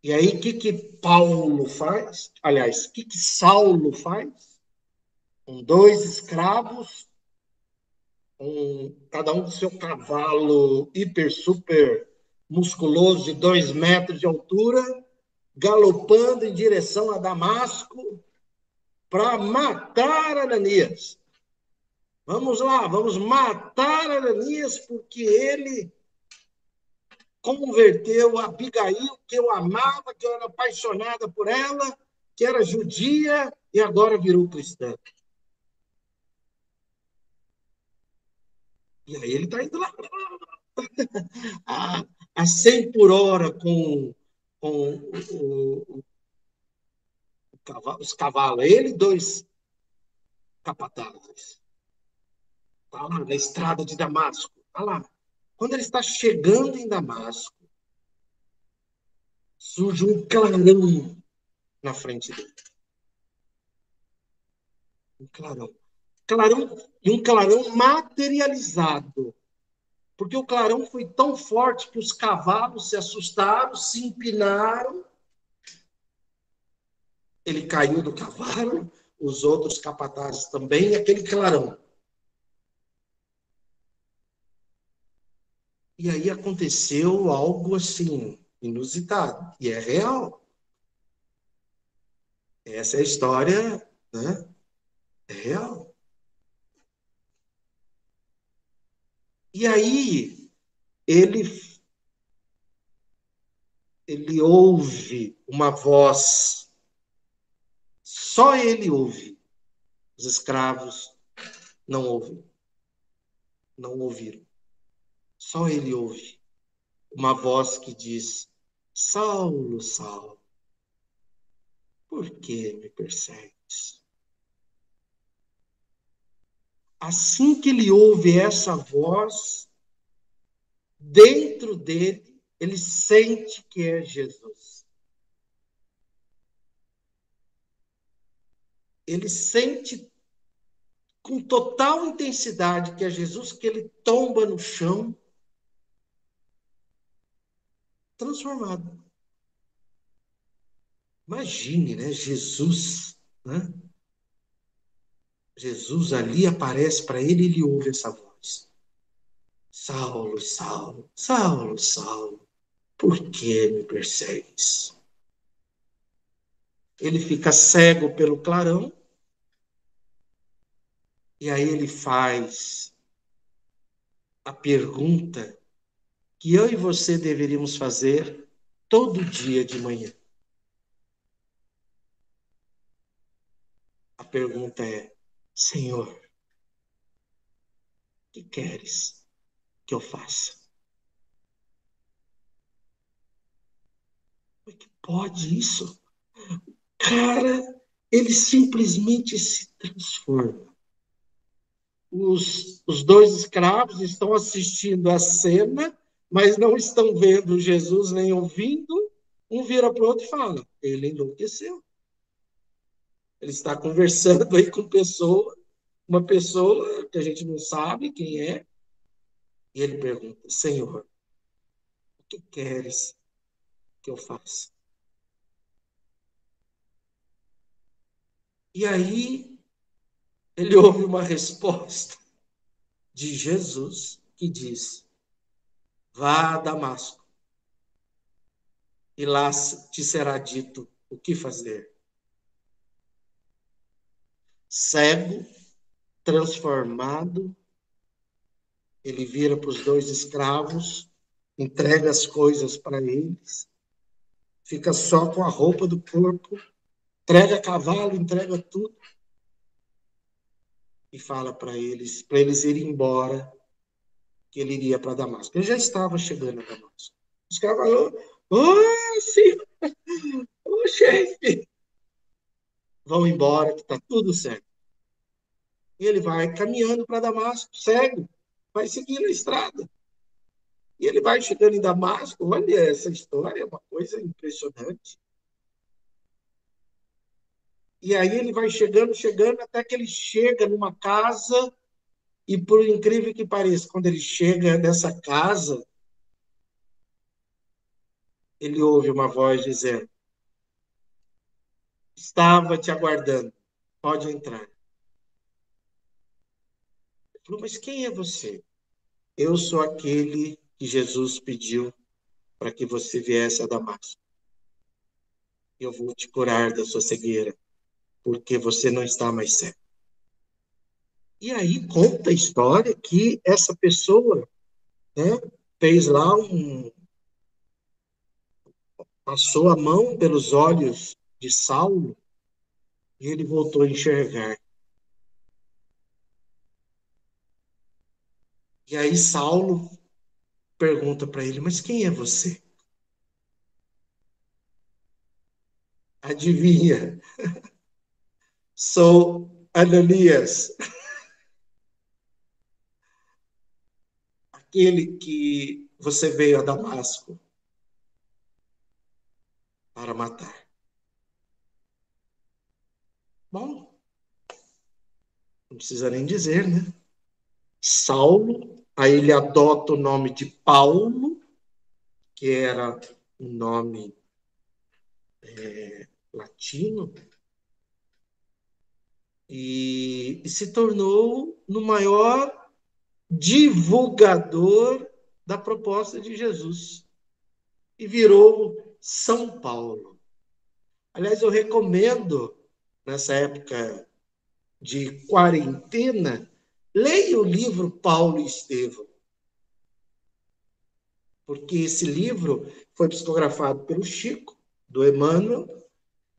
E aí, o que, que Paulo faz? Aliás, o que, que Saulo faz? Com dois escravos, um, cada um com seu cavalo hiper, super musculoso de dois metros de altura, galopando em direção a Damasco, para matar Ananias. Vamos lá, vamos matar Ananias, porque ele converteu a Abigail, que eu amava, que eu era apaixonada por ela, que era judia e agora virou cristã. E aí ele está indo lá <laughs> a, a 100 por hora com, com o, o, o cavalo, os cavalos, ele e dois capatazes. Está lá na estrada de Damasco. Está lá. Quando ele está chegando em Damasco, surge um clarão na frente dele. Um clarão. clarão e um clarão materializado. Porque o clarão foi tão forte que os cavalos se assustaram, se empinaram. Ele caiu do cavalo, os outros capatazes também, e aquele clarão. E aí aconteceu algo assim, inusitado, e é real. Essa é a história, né? É real. E aí ele ele ouve uma voz. Só ele ouve. Os escravos não ouvem. Não ouviram. Só ele ouve uma voz que diz: Saulo, Saulo, por que me persegues? Assim que ele ouve essa voz, dentro dele, ele sente que é Jesus. Ele sente com total intensidade que é Jesus, que ele tomba no chão, transformado. Imagine, né? Jesus, né? Jesus ali aparece para ele e ele ouve essa voz. Saulo, Saulo, Saulo, Saulo, por que me persegues? Ele fica cego pelo clarão, e aí ele faz a pergunta que eu e você deveríamos fazer todo dia de manhã. A pergunta é: Senhor, o que queres que eu faça? Como é que pode isso? Cara, ele simplesmente se transforma. Os, os dois escravos estão assistindo a cena, mas não estão vendo Jesus nem ouvindo. Um vira para o outro e fala: Ele enlouqueceu. Ele está conversando aí com pessoa, uma pessoa que a gente não sabe quem é, e ele pergunta: Senhor, o que queres que eu faça? E aí ele ouve uma resposta de Jesus que diz: Vá a Damasco, e lá te será dito o que fazer cego, transformado. Ele vira para os dois escravos, entrega as coisas para eles, fica só com a roupa do corpo, entrega cavalo, entrega tudo. E fala para eles, para eles irem embora, que ele iria para Damasco. Ele já estava chegando a Damasco. Os caras falaram, ô, oh, senhor, ô, chefe, vão embora, que está tudo certo. Ele vai caminhando para Damasco, cego, vai seguindo a estrada. E ele vai chegando em Damasco, olha, essa história é uma coisa impressionante. E aí ele vai chegando, chegando, até que ele chega numa casa, e por incrível que pareça, quando ele chega nessa casa, ele ouve uma voz dizendo: Estava te aguardando. Pode entrar. Ele falou, mas quem é você? Eu sou aquele que Jesus pediu para que você viesse a Damasco. Eu vou te curar da sua cegueira. porque você não está mais cego. E aí conta a história que essa pessoa né, fez lá um. passou a mão pelos olhos de Saulo e ele voltou a enxergar. E aí Saulo pergunta para ele: Mas quem é você? Adivinha? <laughs> Sou Ananias. Aquele que você veio a Damasco para matar. Bom, não precisa nem dizer, né? Saulo, aí ele adota o nome de Paulo, que era um nome é, latino, e, e se tornou no maior divulgador da proposta de Jesus e virou São Paulo. Aliás, eu recomendo, nessa época de quarentena, leia o livro Paulo e Estevão. Porque esse livro foi psicografado pelo Chico, do Emmanuel,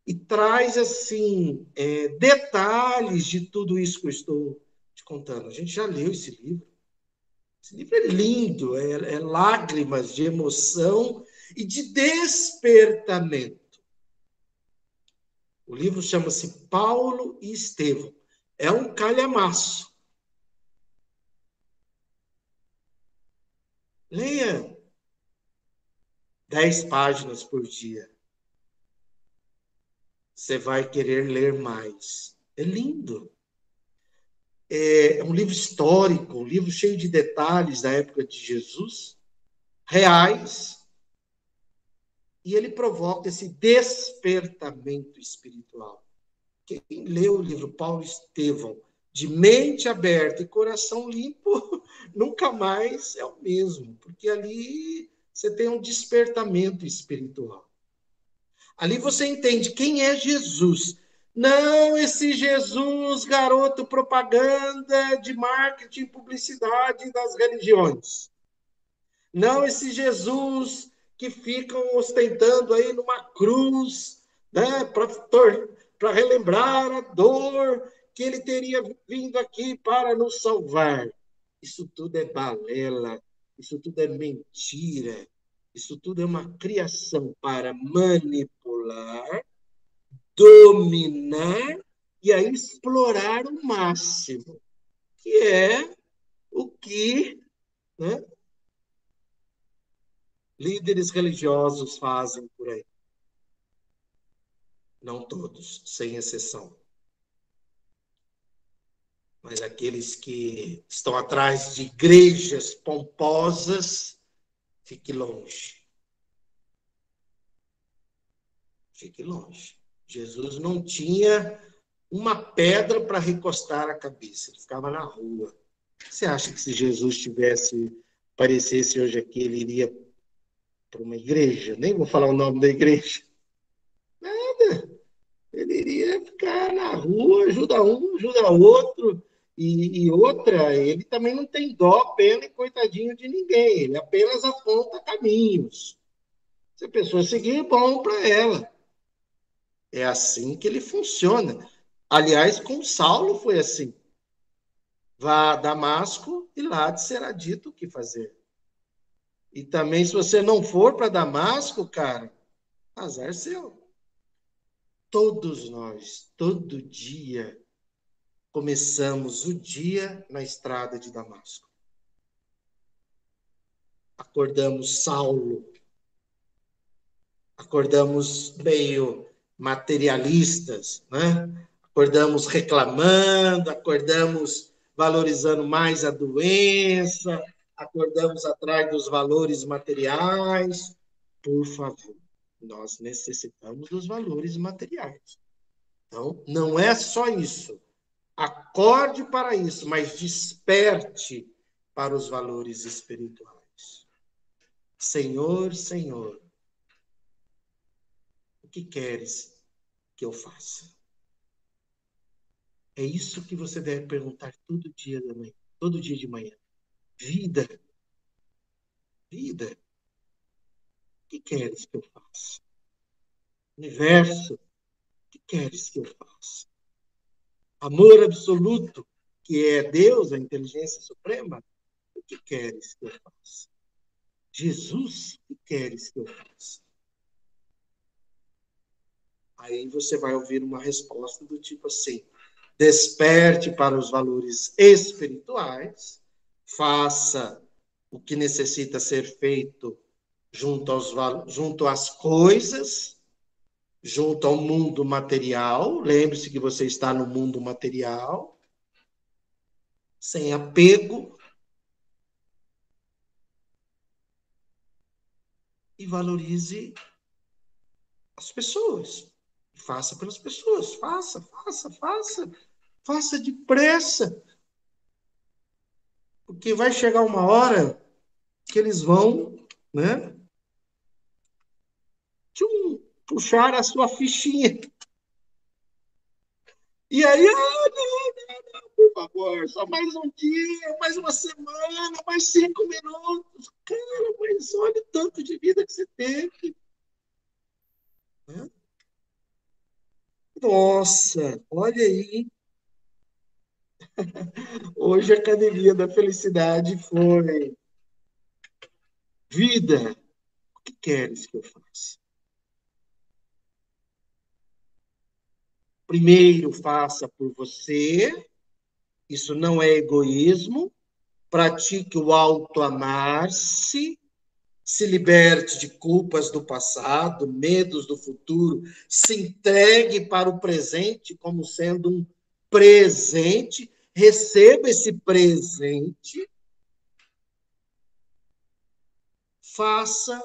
e traz assim é, detalhes de tudo isso que eu estou te contando. A gente já leu esse livro. Esse livro é lindo, é, é lágrimas de emoção e de despertamento. O livro chama-se Paulo e Estevão. É um calhamaço. Leia dez páginas por dia você vai querer ler mais. É lindo. É um livro histórico, um livro cheio de detalhes da época de Jesus, reais, e ele provoca esse despertamento espiritual. Quem lê o livro Paulo Estevão, de mente aberta e coração limpo, <laughs> nunca mais é o mesmo, porque ali você tem um despertamento espiritual. Ali você entende quem é Jesus. Não esse Jesus, garoto propaganda de marketing, publicidade das religiões. Não esse Jesus que ficam ostentando aí numa cruz, né, para relembrar a dor que ele teria vindo aqui para nos salvar. Isso tudo é balela, isso tudo é mentira, isso tudo é uma criação para manipular, dominar e aí explorar o máximo, que é o que né, líderes religiosos fazem por aí. Não todos, sem exceção. Mas aqueles que estão atrás de igrejas pomposas Fique longe. Fique longe. Jesus não tinha uma pedra para recostar a cabeça, ele ficava na rua. Você acha que se Jesus tivesse aparecesse hoje aqui, ele iria para uma igreja? Nem vou falar o nome da igreja. Nada. Ele iria ficar na rua, ajuda um, ajuda outro. E, e, outra, ele também não tem dó, pena e coitadinho de ninguém. Ele apenas aponta caminhos. Se a pessoa seguir, bom para ela. É assim que ele funciona. Aliás, com Saulo foi assim. Vá a Damasco e lá te será dito o que fazer. E também, se você não for para Damasco, cara, azar seu. Todos nós, todo dia, começamos o dia na estrada de Damasco. Acordamos Saulo, acordamos meio materialistas, né? acordamos reclamando, acordamos valorizando mais a doença, acordamos atrás dos valores materiais. Por favor, nós necessitamos dos valores materiais. Então, não é só isso. Acorde para isso, mas desperte para os valores espirituais. Senhor, Senhor, que queres que eu faça? É isso que você deve perguntar todo dia da manhã, todo dia de manhã. Vida. Vida. O que queres que eu faça? Universo. O que queres que eu faça? Amor absoluto, que é Deus, a inteligência suprema. O que queres que eu faça? Jesus, o que queres que eu faça? Aí você vai ouvir uma resposta do tipo assim: desperte para os valores espirituais, faça o que necessita ser feito junto, aos, junto às coisas, junto ao mundo material. Lembre-se que você está no mundo material, sem apego. E valorize as pessoas. Faça pelas pessoas, faça, faça, faça, faça depressa. Porque vai chegar uma hora que eles vão, né? Tchum, puxar a sua fichinha. E aí, ah, não, não, não, por favor, só mais um dia, mais uma semana, mais cinco minutos. Cara, mas olha o tanto de vida que você teve. Né? Nossa, olha aí. Hoje a Academia da Felicidade foi. Vida, o que queres que eu faça? Primeiro, faça por você. Isso não é egoísmo. Pratique o auto-amar-se se liberte de culpas do passado, medos do futuro, se entregue para o presente como sendo um presente, receba esse presente, faça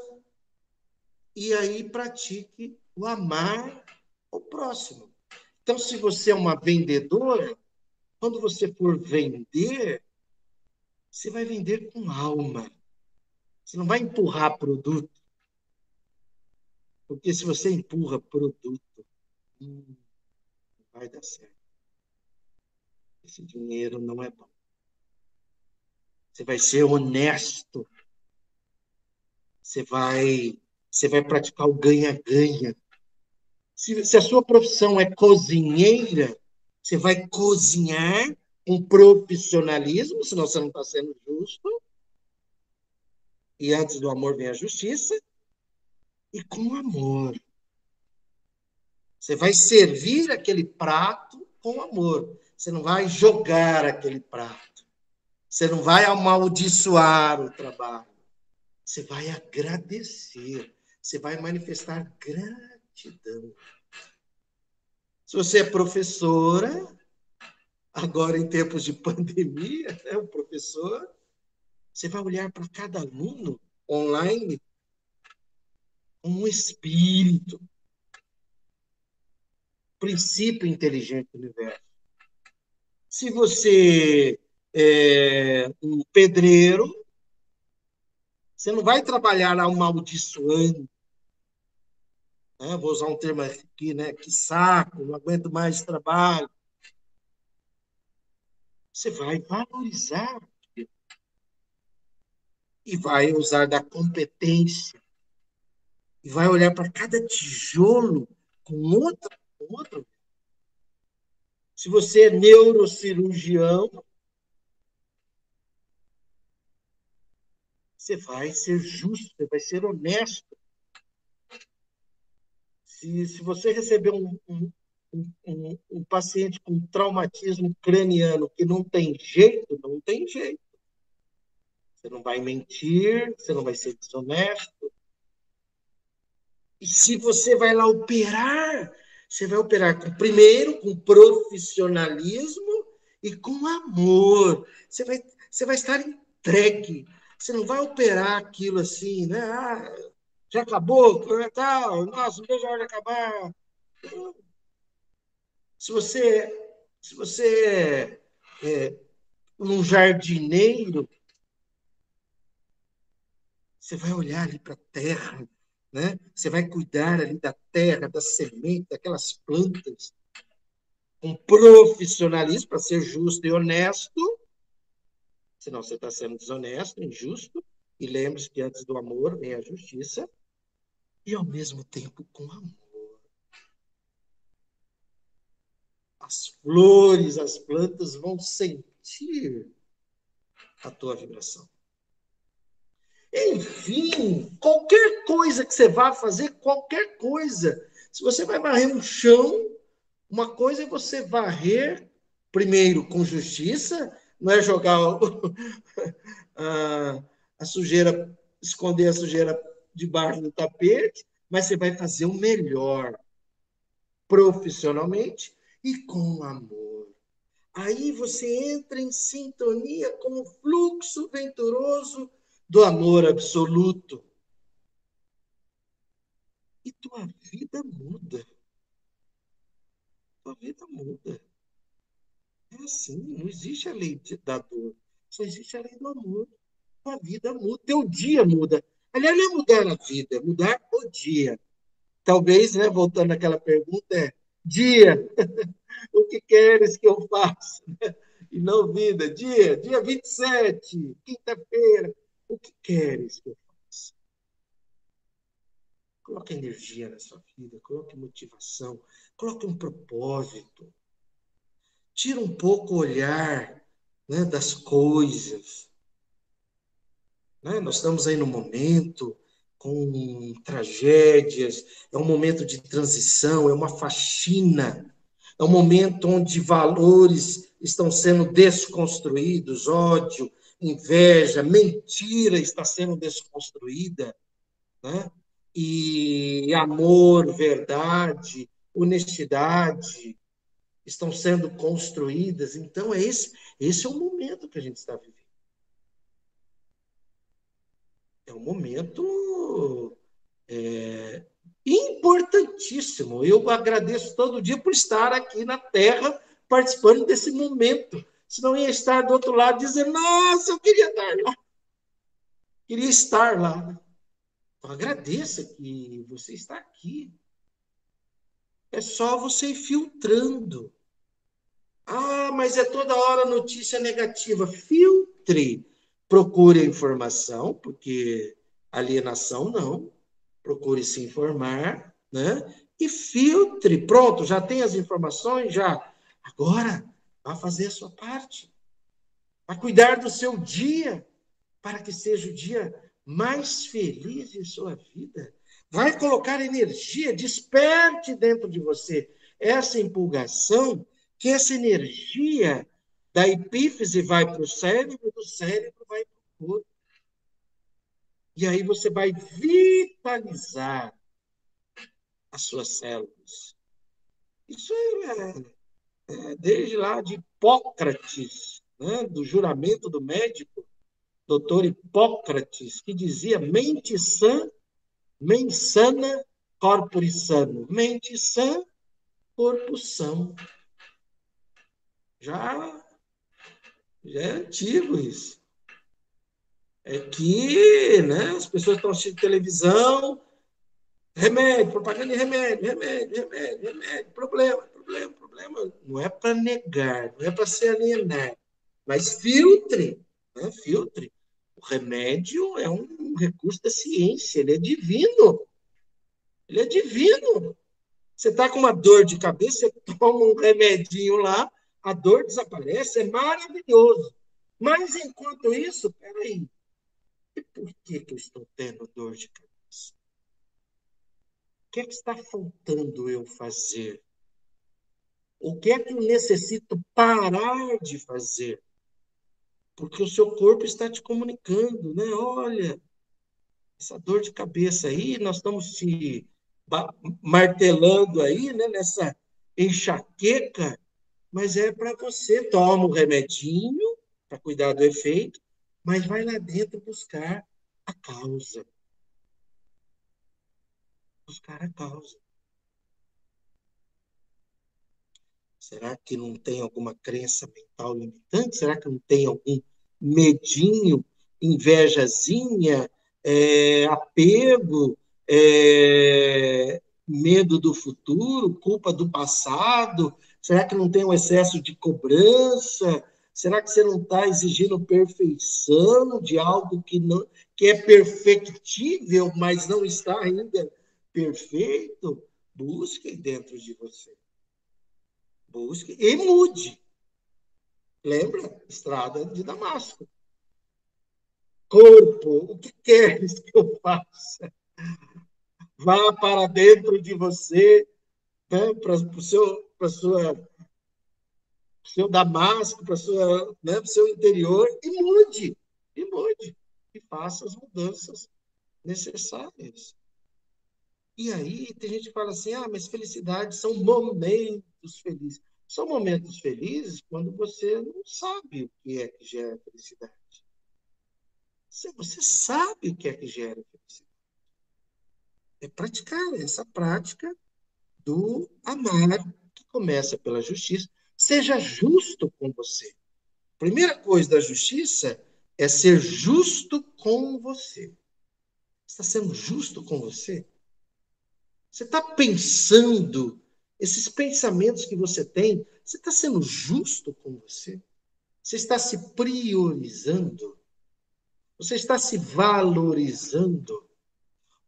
e aí pratique o amar o próximo. Então, se você é uma vendedora, quando você for vender, você vai vender com alma você não vai empurrar produto. Porque se você empurra produto, hum, não vai dar certo. Esse dinheiro não é bom. Você vai ser honesto. Você vai, você vai praticar o ganha-ganha. Se, se a sua profissão é cozinheira, você vai cozinhar com profissionalismo, senão você não está sendo justo e antes do amor vem a justiça, e com amor. Você vai servir aquele prato com amor. Você não vai jogar aquele prato. Você não vai amaldiçoar o trabalho. Você vai agradecer. Você vai manifestar gratidão. Se você é professora, agora em tempos de <laughs> pandemia, é né, um professor, você vai olhar para cada aluno online um espírito. Princípio inteligente do universo. Se você é um pedreiro, você não vai trabalhar amaldiçoando. Né? Vou usar um termo aqui, né? Que saco, não aguento mais trabalho. Você vai valorizar e vai usar da competência e vai olhar para cada tijolo com outra, com outra. Se você é neurocirurgião, você vai ser justo, você vai ser honesto. Se, se você receber um, um, um, um paciente com traumatismo craniano que não tem jeito, não tem jeito. Você não vai mentir, você não vai ser desonesto. E se você vai lá operar, você vai operar com, primeiro com profissionalismo e com amor. Você vai, você vai estar entregue. Você não vai operar aquilo assim, né? Ah, já acabou, tal, nossa, a hora de acabar. Se você, se você é, é um jardineiro, você vai olhar ali para a terra, né? Você vai cuidar ali da terra, da semente, daquelas plantas. com profissionalismo para ser justo e honesto, senão você está sendo desonesto, injusto, e lembre-se que antes do amor vem a justiça, e ao mesmo tempo com amor. As flores, as plantas vão sentir a tua vibração. Enfim, qualquer coisa que você vá fazer, qualquer coisa. Se você vai varrer um chão, uma coisa é você varrer primeiro com justiça, não é jogar <laughs> a, a sujeira, esconder a sujeira debaixo do tapete, mas você vai fazer o melhor profissionalmente e com amor. Aí você entra em sintonia com o fluxo venturoso do amor absoluto. E tua vida muda. Tua vida muda. É assim, não existe a lei da dor, só existe a lei do amor. Tua vida muda, teu dia muda. Aliás, não é mudar a vida, é mudar o dia. Talvez, né, voltando àquela pergunta, é dia, <laughs> o que queres que eu faça? <laughs> E não vida, dia, dia 27, quinta-feira, o que queres que eu faça? Coloque energia na sua vida, coloque motivação, coloque um propósito. Tira um pouco o olhar né, das coisas. Né? Nós estamos aí no momento com tragédias, é um momento de transição, é uma faxina, é um momento onde valores estão sendo desconstruídos, ódio, inveja, mentira está sendo desconstruída, né? e amor, verdade, honestidade estão sendo construídas. Então, é esse, esse é o momento que a gente está vivendo. É um momento é, importantíssimo. Eu agradeço todo dia por estar aqui na Terra participando desse momento senão ia estar do outro lado dizendo: Nossa, eu queria estar lá. Queria estar lá. Então, agradeça que você está aqui. É só você ir filtrando. Ah, mas é toda hora notícia negativa. Filtre. Procure a informação, porque alienação não. Procure se informar, né? E filtre. Pronto, já tem as informações? Já. Agora, a fazer a sua parte, a cuidar do seu dia, para que seja o dia mais feliz em sua vida. Vai colocar energia, desperte dentro de você essa empolgação, que essa energia da epífise vai para o cérebro, do cérebro vai para o corpo. E aí você vai vitalizar as suas células. Isso é, desde lá de Hipócrates, né, do juramento do médico, doutor Hipócrates, que dizia mente sã, mensana, corpore sano. Mente sã, corpo são. Já, já é antigo isso. É que né, as pessoas estão assistindo televisão, remédio, propaganda de remédio, remédio, remédio, remédio, problema, problema, problema não é para negar, não é para se alienar, mas filtre, né? filtre. O remédio é um recurso da ciência, ele é divino. Ele é divino. Você está com uma dor de cabeça, você toma um remedinho lá, a dor desaparece, é maravilhoso. Mas enquanto isso, peraí, e por que, que eu estou tendo dor de cabeça? O que é que está faltando eu fazer? O que é que eu necessito parar de fazer? Porque o seu corpo está te comunicando, né? Olha, essa dor de cabeça aí, nós estamos te martelando aí, né? Nessa enxaqueca, mas é para você. Toma o remedinho para cuidar do efeito, mas vai lá dentro buscar a causa. Buscar a causa. Será que não tem alguma crença mental limitante? Será que não tem algum medinho, invejazinha, é, apego, é, medo do futuro, culpa do passado, Será que não tem um excesso de cobrança? Será que você não está exigindo perfeição de algo que, não, que é perfectível, mas não está ainda perfeito? Busque dentro de você. Busque e mude. Lembra? Estrada de Damasco. Corpo, o que queres que eu faça? Vá para dentro de você, né, para o seu, para sua seu Damasco, para sua, né, o seu interior e mude, e mude, e faça as mudanças necessárias. E aí tem gente que fala assim, ah, mas felicidade são momentos felizes. São momentos felizes quando você não sabe o que é que gera felicidade. Você sabe o que é que gera felicidade. É praticar essa prática do amar, que começa pela justiça. Seja justo com você. Primeira coisa da justiça é ser justo com você. Está sendo justo com você? Você está pensando esses pensamentos que você tem, você está sendo justo com você? Você está se priorizando? Você está se valorizando?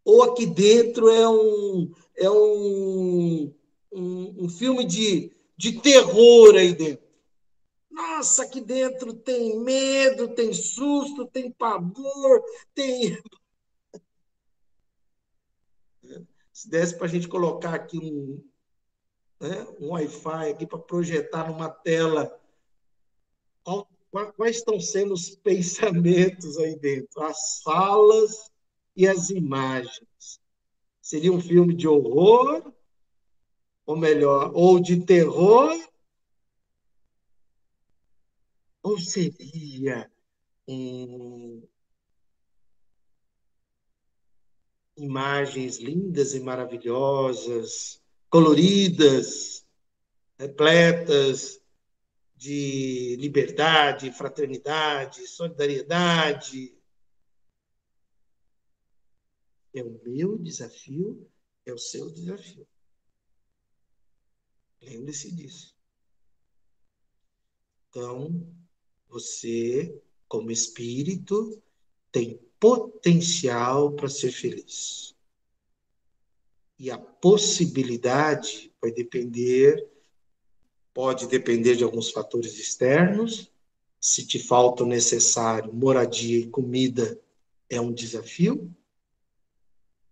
Ou aqui dentro é um, é um, um, um filme de, de terror aí dentro? Nossa, aqui dentro tem medo, tem susto, tem pavor, tem. <laughs> Se desse para a gente colocar aqui um, né, um Wi-Fi aqui para projetar numa tela. Quais estão sendo os <laughs> pensamentos aí dentro? As falas e as imagens. Seria um filme de horror, ou melhor, ou de terror, ou seria um, imagens lindas e maravilhosas, coloridas, repletas de liberdade, fraternidade, solidariedade. É o meu desafio, é o seu desafio. Lembre-se disso. Então, você, como espírito, tem potencial para ser feliz. E a possibilidade vai depender, pode depender de alguns fatores externos. Se te falta o necessário, moradia e comida é um desafio.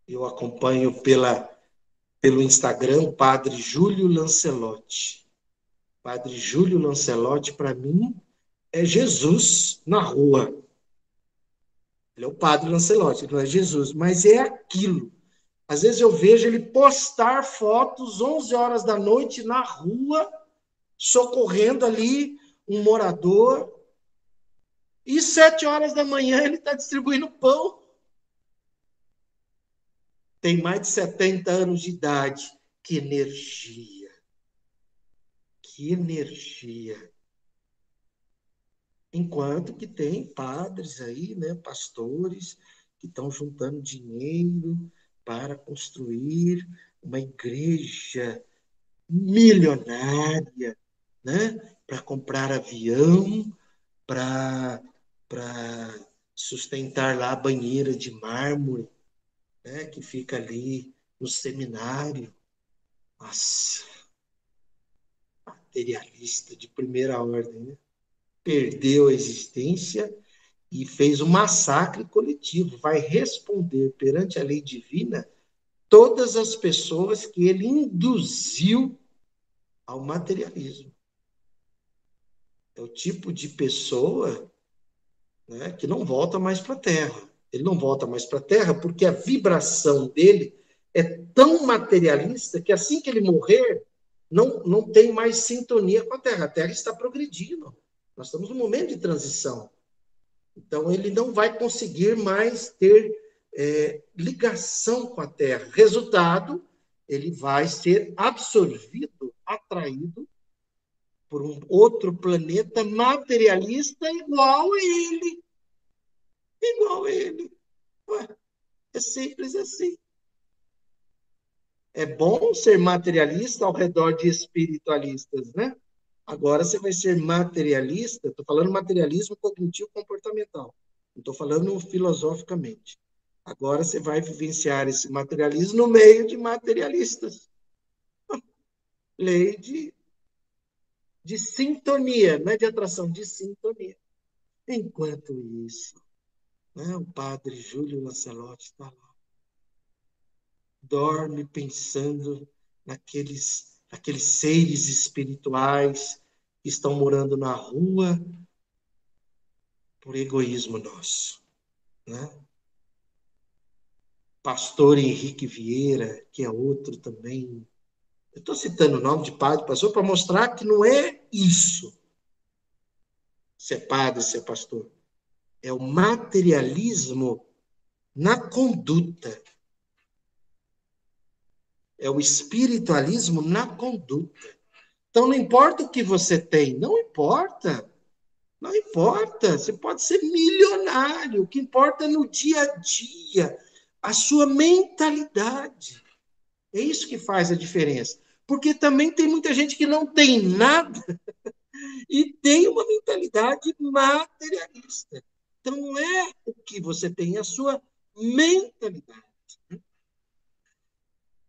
Eu acompanho pela, pelo Instagram o Padre Júlio Lancelotti. Padre Júlio Lancelotti, para mim, é Jesus na rua. Ele é o Padre Lancelotti, não é Jesus, mas é aquilo às vezes eu vejo ele postar fotos 11 horas da noite na rua, socorrendo ali um morador, e 7 horas da manhã ele está distribuindo pão. Tem mais de 70 anos de idade. Que energia! Que energia! Enquanto que tem padres aí, né, pastores, que estão juntando dinheiro, para construir uma igreja milionária, né? para comprar avião, para sustentar lá a banheira de mármore, né? que fica ali no seminário. Nossa, materialista de primeira ordem, né? perdeu a existência e fez um massacre coletivo, vai responder perante a lei divina todas as pessoas que ele induziu ao materialismo. É o tipo de pessoa né, que não volta mais para a Terra. Ele não volta mais para a Terra porque a vibração dele é tão materialista que assim que ele morrer, não, não tem mais sintonia com a Terra. A Terra está progredindo. Nós estamos num momento de transição. Então, ele não vai conseguir mais ter é, ligação com a Terra. Resultado, ele vai ser absorvido, atraído por um outro planeta materialista igual a ele. Igual a ele. Ué, é simples assim. é bom ser materialista ao redor de espiritualistas, né? Agora você vai ser materialista, estou falando materialismo cognitivo comportamental, não estou falando filosoficamente. Agora você vai vivenciar esse materialismo no meio de materialistas. <laughs> Lei de, de sintonia, não é de atração, de sintonia. Enquanto isso, né, o padre Júlio Lancelotti está lá. Dorme pensando naqueles, naqueles seres espirituais que estão morando na rua por egoísmo nosso. Né? Pastor Henrique Vieira, que é outro também. Eu estou citando o nome de padre, pastor, para mostrar que não é isso. Ser padre, ser pastor é o materialismo na conduta. É o espiritualismo na conduta. Então, não importa o que você tem, não importa. Não importa. Você pode ser milionário. O que importa é no dia a dia, a sua mentalidade. É isso que faz a diferença. Porque também tem muita gente que não tem nada <laughs> e tem uma mentalidade materialista. Então, é o que você tem, é a sua mentalidade.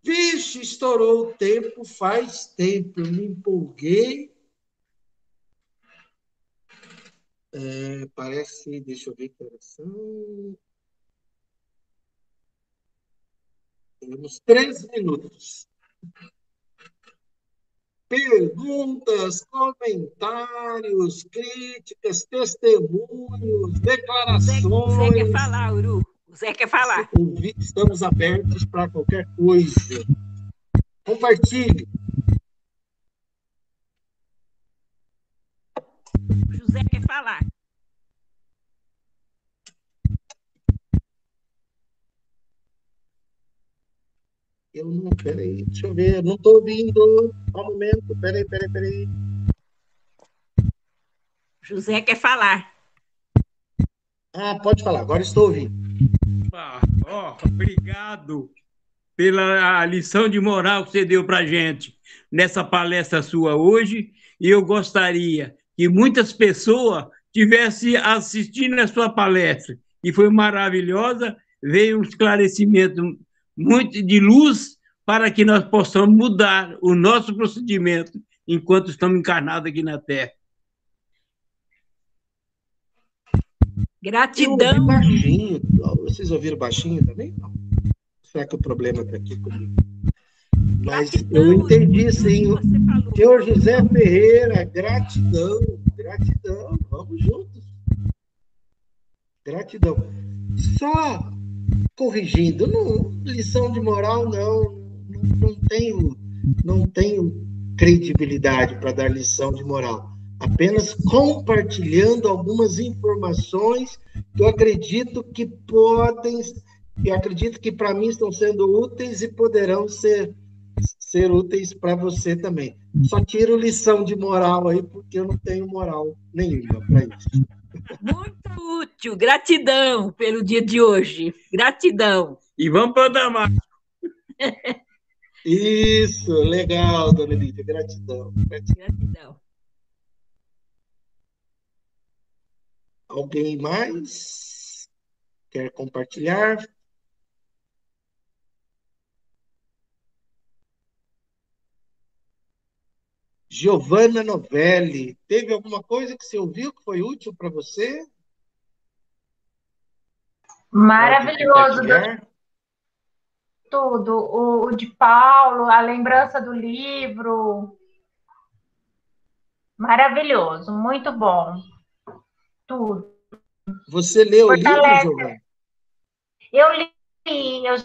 Vixe, estourou o tempo, faz tempo, eu me empolguei. É, parece, deixa eu ver que horas são. Temos três minutos perguntas, comentários, críticas, testemunhos, declarações. Zé quer falar, Uru. O Zé quer falar. Estamos abertos para qualquer coisa. Compartilhe. O José quer falar. Eu não, peraí, deixa eu ver, não estou ouvindo. Só um momento, peraí, peraí, peraí. José quer falar. Ah, pode falar, agora estou ouvindo. Oh, obrigado pela lição de moral que você deu para gente nessa palestra sua hoje. E eu gostaria que muitas pessoas tivessem assistindo a sua palestra, que foi maravilhosa, veio um esclarecimento muito de luz para que nós possamos mudar o nosso procedimento enquanto estamos encarnados aqui na Terra. Gratidão. Baixinho. Vocês ouviram baixinho também? Não. Será que o problema está aqui comigo? Mas gratidão, eu entendi, sim. Senhor José Ferreira, gratidão, gratidão. Vamos juntos. Gratidão. Só corrigindo. Não, lição de moral, não, não, não tenho, não tenho credibilidade para dar lição de moral. Apenas compartilhando algumas informações que eu acredito que podem, eu acredito que para mim estão sendo úteis e poderão ser ser úteis para você também. Só tiro lição de moral aí, porque eu não tenho moral nenhuma para isso. Muito útil, gratidão pelo dia de hoje. Gratidão. E vamos para Damasco. <laughs> Isso, legal, dona Lídia, gratidão. Gratidão. Alguém mais quer compartilhar? Giovanna Novelli, teve alguma coisa que você ouviu que foi útil para você? Maravilhoso. Tudo. O, o de Paulo, a lembrança do livro. Maravilhoso, muito bom. Tudo. Você leu o livro, Giovanna? Eu li, eu...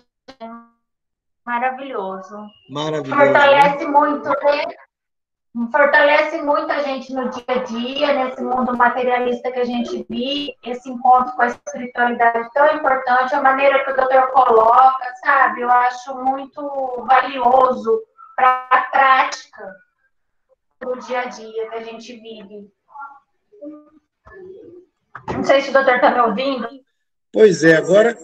maravilhoso. Maravilhoso. Fortalece né? muito, né? fortalece muito a gente no dia a dia, nesse mundo materialista que a gente vive, esse encontro com a espiritualidade tão importante, a maneira que o doutor coloca, sabe? Eu acho muito valioso para a prática do dia a dia que a gente vive. Não sei se o doutor está me ouvindo. Pois é, agora,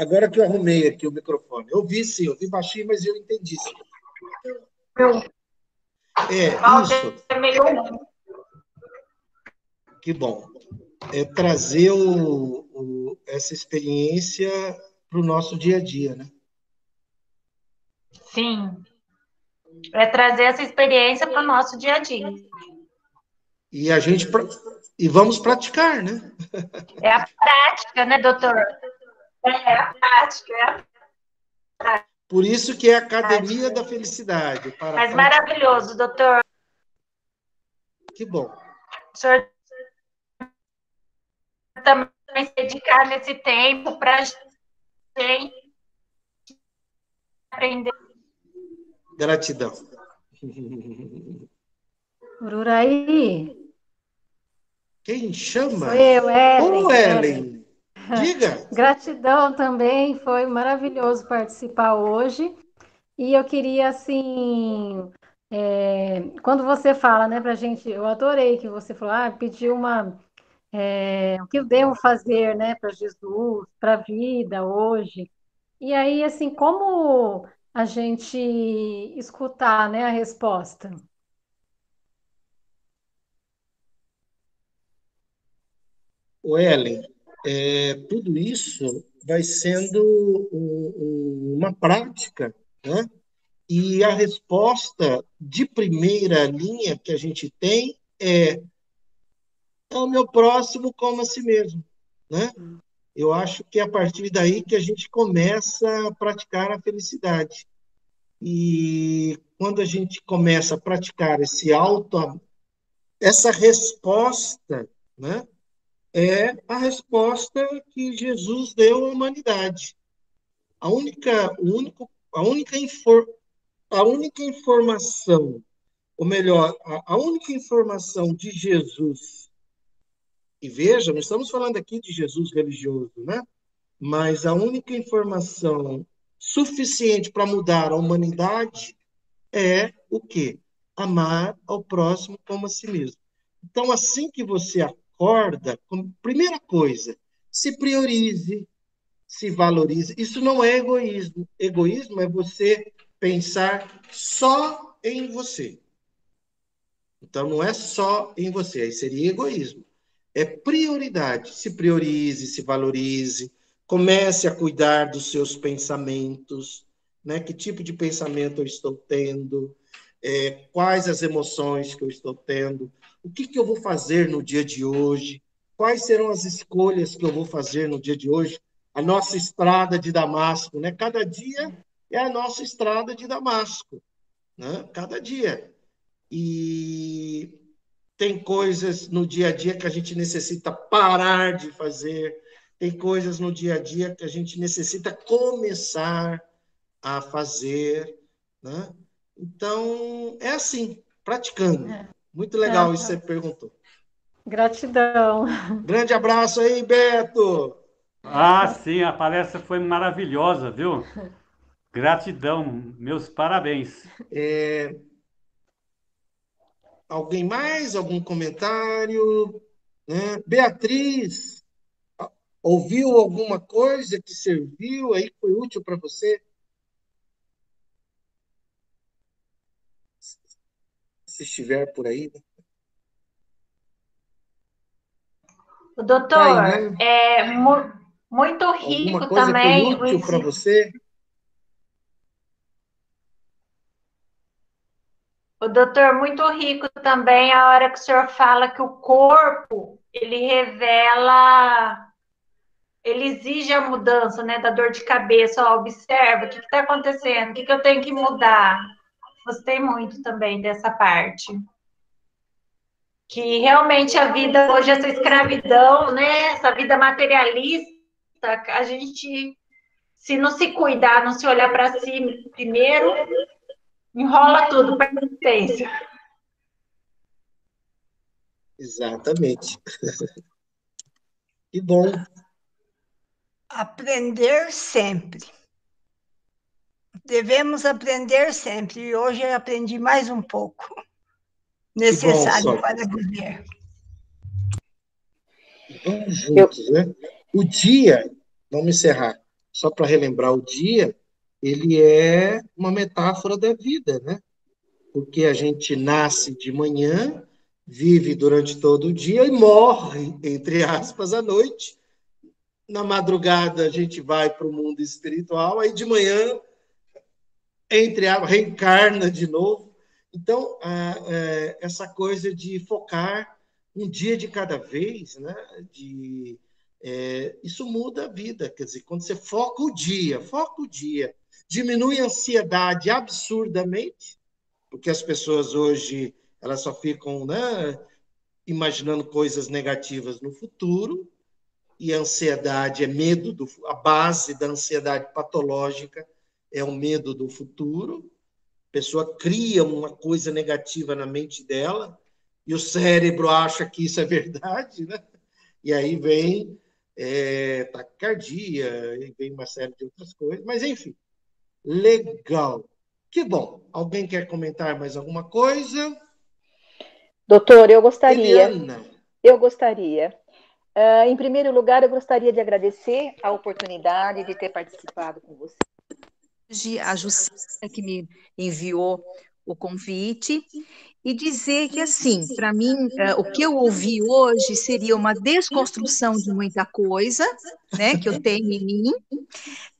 Agora que eu arrumei aqui o microfone. Eu vi sim, eu vi baixinho, mas eu entendi sim. É, isso. É meio Que bom. É trazer o, o- essa experiência para o nosso dia a dia, né? Sim. É trazer essa experiência para o nosso dia a dia. E a gente pra- e vamos praticar, né? É a prática, né, doutor? É a prática. É a... Por isso que é a Academia da Felicidade. Para Mas praticar. maravilhoso, doutor. Que bom. O senhor também se dedicar nesse tempo para a gente aprender. Gratidão. Ururaí, Quem chama? sou eu, Ellen. Ô, Ellen. Diga. <laughs> Gratidão também, foi maravilhoso participar hoje. E eu queria, assim, é, quando você fala, né, pra gente, eu adorei que você falou, ah, pediu uma, é, o que eu devo fazer, né, para Jesus, para a vida hoje. E aí, assim, como a gente escutar, né, a resposta? Ô, Ellen, é, tudo isso vai sendo um- um- uma prática, né? E a resposta de primeira linha que a gente tem é, é o meu próximo como a si mesmo, né? Eu acho que é a partir daí que a gente começa a praticar a felicidade. E quando a gente começa a praticar esse auto, essa resposta, né? É a resposta que Jesus deu à humanidade. A única, o único, a única, infor, a única informação, ou melhor, a, a única informação de Jesus, e veja, não estamos falando aqui de Jesus religioso, né? Mas a única informação suficiente para mudar a humanidade é o quê? Amar ao próximo como a si mesmo. Então, assim que você acorda, como primeira coisa, se priorize, se valorize. Isso não é egoísmo. Egoísmo é você pensar só em você. Então, não é só em você, aí seria egoísmo. É prioridade. Se priorize, se valorize, comece a cuidar dos seus pensamentos, né? Que tipo de pensamento eu estou tendo, é, quais as emoções que eu estou tendo, o que, que eu vou fazer no dia de hoje, quais serão as escolhas que eu vou fazer no dia de hoje, a nossa estrada de Damasco, né? Cada dia é a nossa estrada de Damasco, né? Cada dia. E tem coisas no dia a dia que a gente necessita parar de fazer, tem coisas no dia a dia que a gente necessita começar a fazer, né? Então, é assim, praticando. Muito legal É. isso que você perguntou. Gratidão. Grande abraço aí, Beto! Ah, sim, a palestra foi maravilhosa, viu? Gratidão, meus parabéns. É, Alguém mais? Algum comentário? Né? Beatriz, ouviu alguma coisa que serviu aí, que foi útil para você? Se estiver por aí. né? O doutor, Tainá, é mu- muito alguma rico coisa também foi o útil para você? O doutor, muito rico também a hora que o senhor fala que o corpo, ele revela, ele exige a mudança, né, da dor de cabeça. Ó, observa, o que está acontecendo? O que, que eu tenho que mudar? Gostei muito também dessa parte. Que realmente a vida hoje, essa escravidão, né, essa vida materialista, a gente, se não se cuidar, não se olhar para si primeiro, enrola tudo para a existência. Exatamente. <laughs> Que bom. Aprender sempre. Devemos aprender sempre. E hoje eu aprendi mais um pouco. Necessário Sônia. para viver. Vamos juntos, né? O dia, vamos encerrar. só para relembrar o dia, ele é uma metáfora da vida, né? Porque a gente nasce de manhã, vive durante todo o dia e morre, entre aspas, à noite. Na madrugada a gente vai para o mundo espiritual, aí de manhã, entre a reencarna de novo. Então, é, essa coisa de focar um dia de cada vez, né? De, é, isso muda a vida. Quer dizer, quando você foca o dia, foca o dia, diminui a ansiedade absurdamente, porque as pessoas hoje elas só ficam né, imaginando coisas negativas no futuro, e a ansiedade é medo do a base da ansiedade patológica é o medo do futuro. A pessoa cria uma coisa negativa na mente dela e o cérebro acha que isso é verdade, né? E aí vem é, taquicardia, e vem uma série de outras coisas, mas enfim, legal. Que bom. Alguém quer comentar mais alguma coisa? Doutor, eu gostaria. Eliana. Eu gostaria. Uh, em primeiro lugar, eu gostaria de agradecer a oportunidade de ter participado com você. A Justiça que me enviou o convite e dizer que, assim, para mim, uh, o que eu ouvi hoje seria uma desconstrução de muita coisa, né, que eu tenho em mim,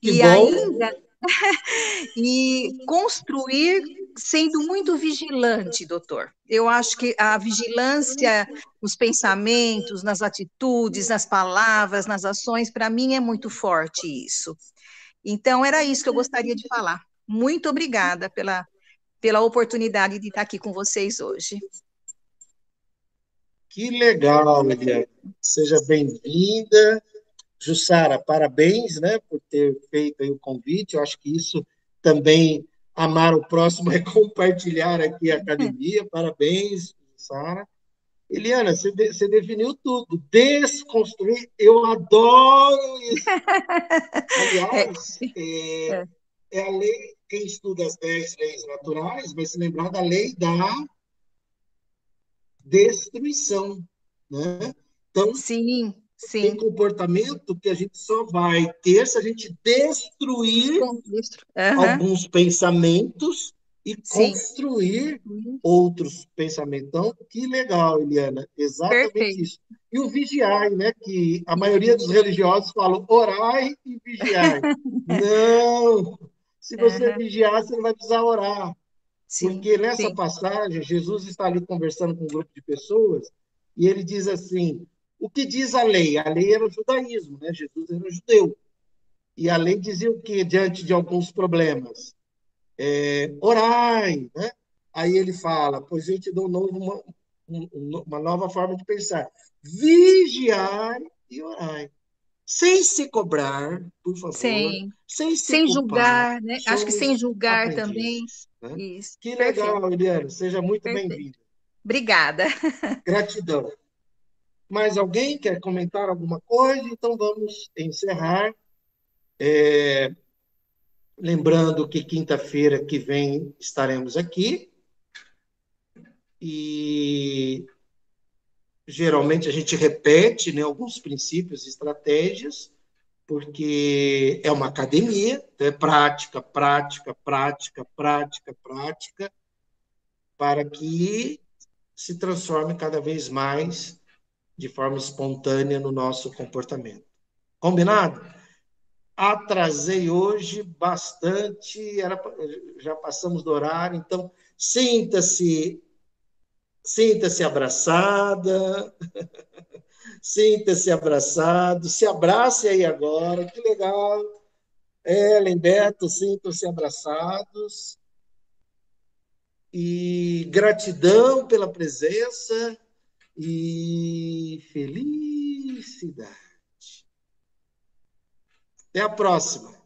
que e bom. ainda <laughs> e construir sendo muito vigilante, doutor. Eu acho que a vigilância nos pensamentos, nas atitudes, nas palavras, nas ações, para mim é muito forte isso. Então, era isso que eu gostaria de falar. Muito obrigada pela, pela oportunidade de estar aqui com vocês hoje. Que legal, Eliane. Seja bem-vinda. Jussara, parabéns né, por ter feito o convite. Eu acho que isso também Amar o próximo <laughs> é compartilhar aqui a academia. Parabéns, Sara. Eliana, você, de, você, definiu tudo. Desconstruir, eu adoro isso. <laughs> Aliás, é, é, é, a lei, quem estuda as 10 leis naturais vai se lembrar da lei da destruição. Né? Então, Sim. Sim. Tem comportamento que a gente só vai ter se a gente destruir uhum. alguns pensamentos e Sim. construir uhum. outros pensamentos. Então, que legal, Eliana. Exatamente Perfeito. isso. E o vigiar, né? Que a maioria dos religiosos falam orai e vigiar. <laughs> não! Se você uhum. vigiar, você não vai precisar orar. Sim, Porque nessa sim. passagem, Jesus está ali conversando com um grupo de pessoas e ele diz assim: o que diz a lei? A lei era o judaísmo, né? Jesus era judeu. E a lei dizia o quê diante de alguns problemas? É, orai, né? Aí ele fala, pois eu te dou um novo, uma, uma nova forma de pensar. Vigiai e orai. Sem se cobrar, por favor. Sim. Sem, se sem julgar, né? Acho que sem julgar também. Né? Isso. Que legal, Eliana. Seja muito bem-vinda. Obrigada. <laughs> Gratidão. Mais alguém quer comentar alguma coisa? Então vamos encerrar. É, lembrando que quinta-feira que vem estaremos aqui. E geralmente a gente repete né, alguns princípios e estratégias, porque é uma academia, então é prática, prática, prática, prática, prática, para que se transforme cada vez mais de forma espontânea no nosso comportamento. Combinado? Atrasei hoje bastante, era, já passamos do horário, então sinta-se sinta-se abraçada, <laughs> sinta-se abraçado, se abrace aí agora, que legal. Ellen, Beto, sintam-se abraçados. E gratidão pela presença e felicidade. Até a próxima.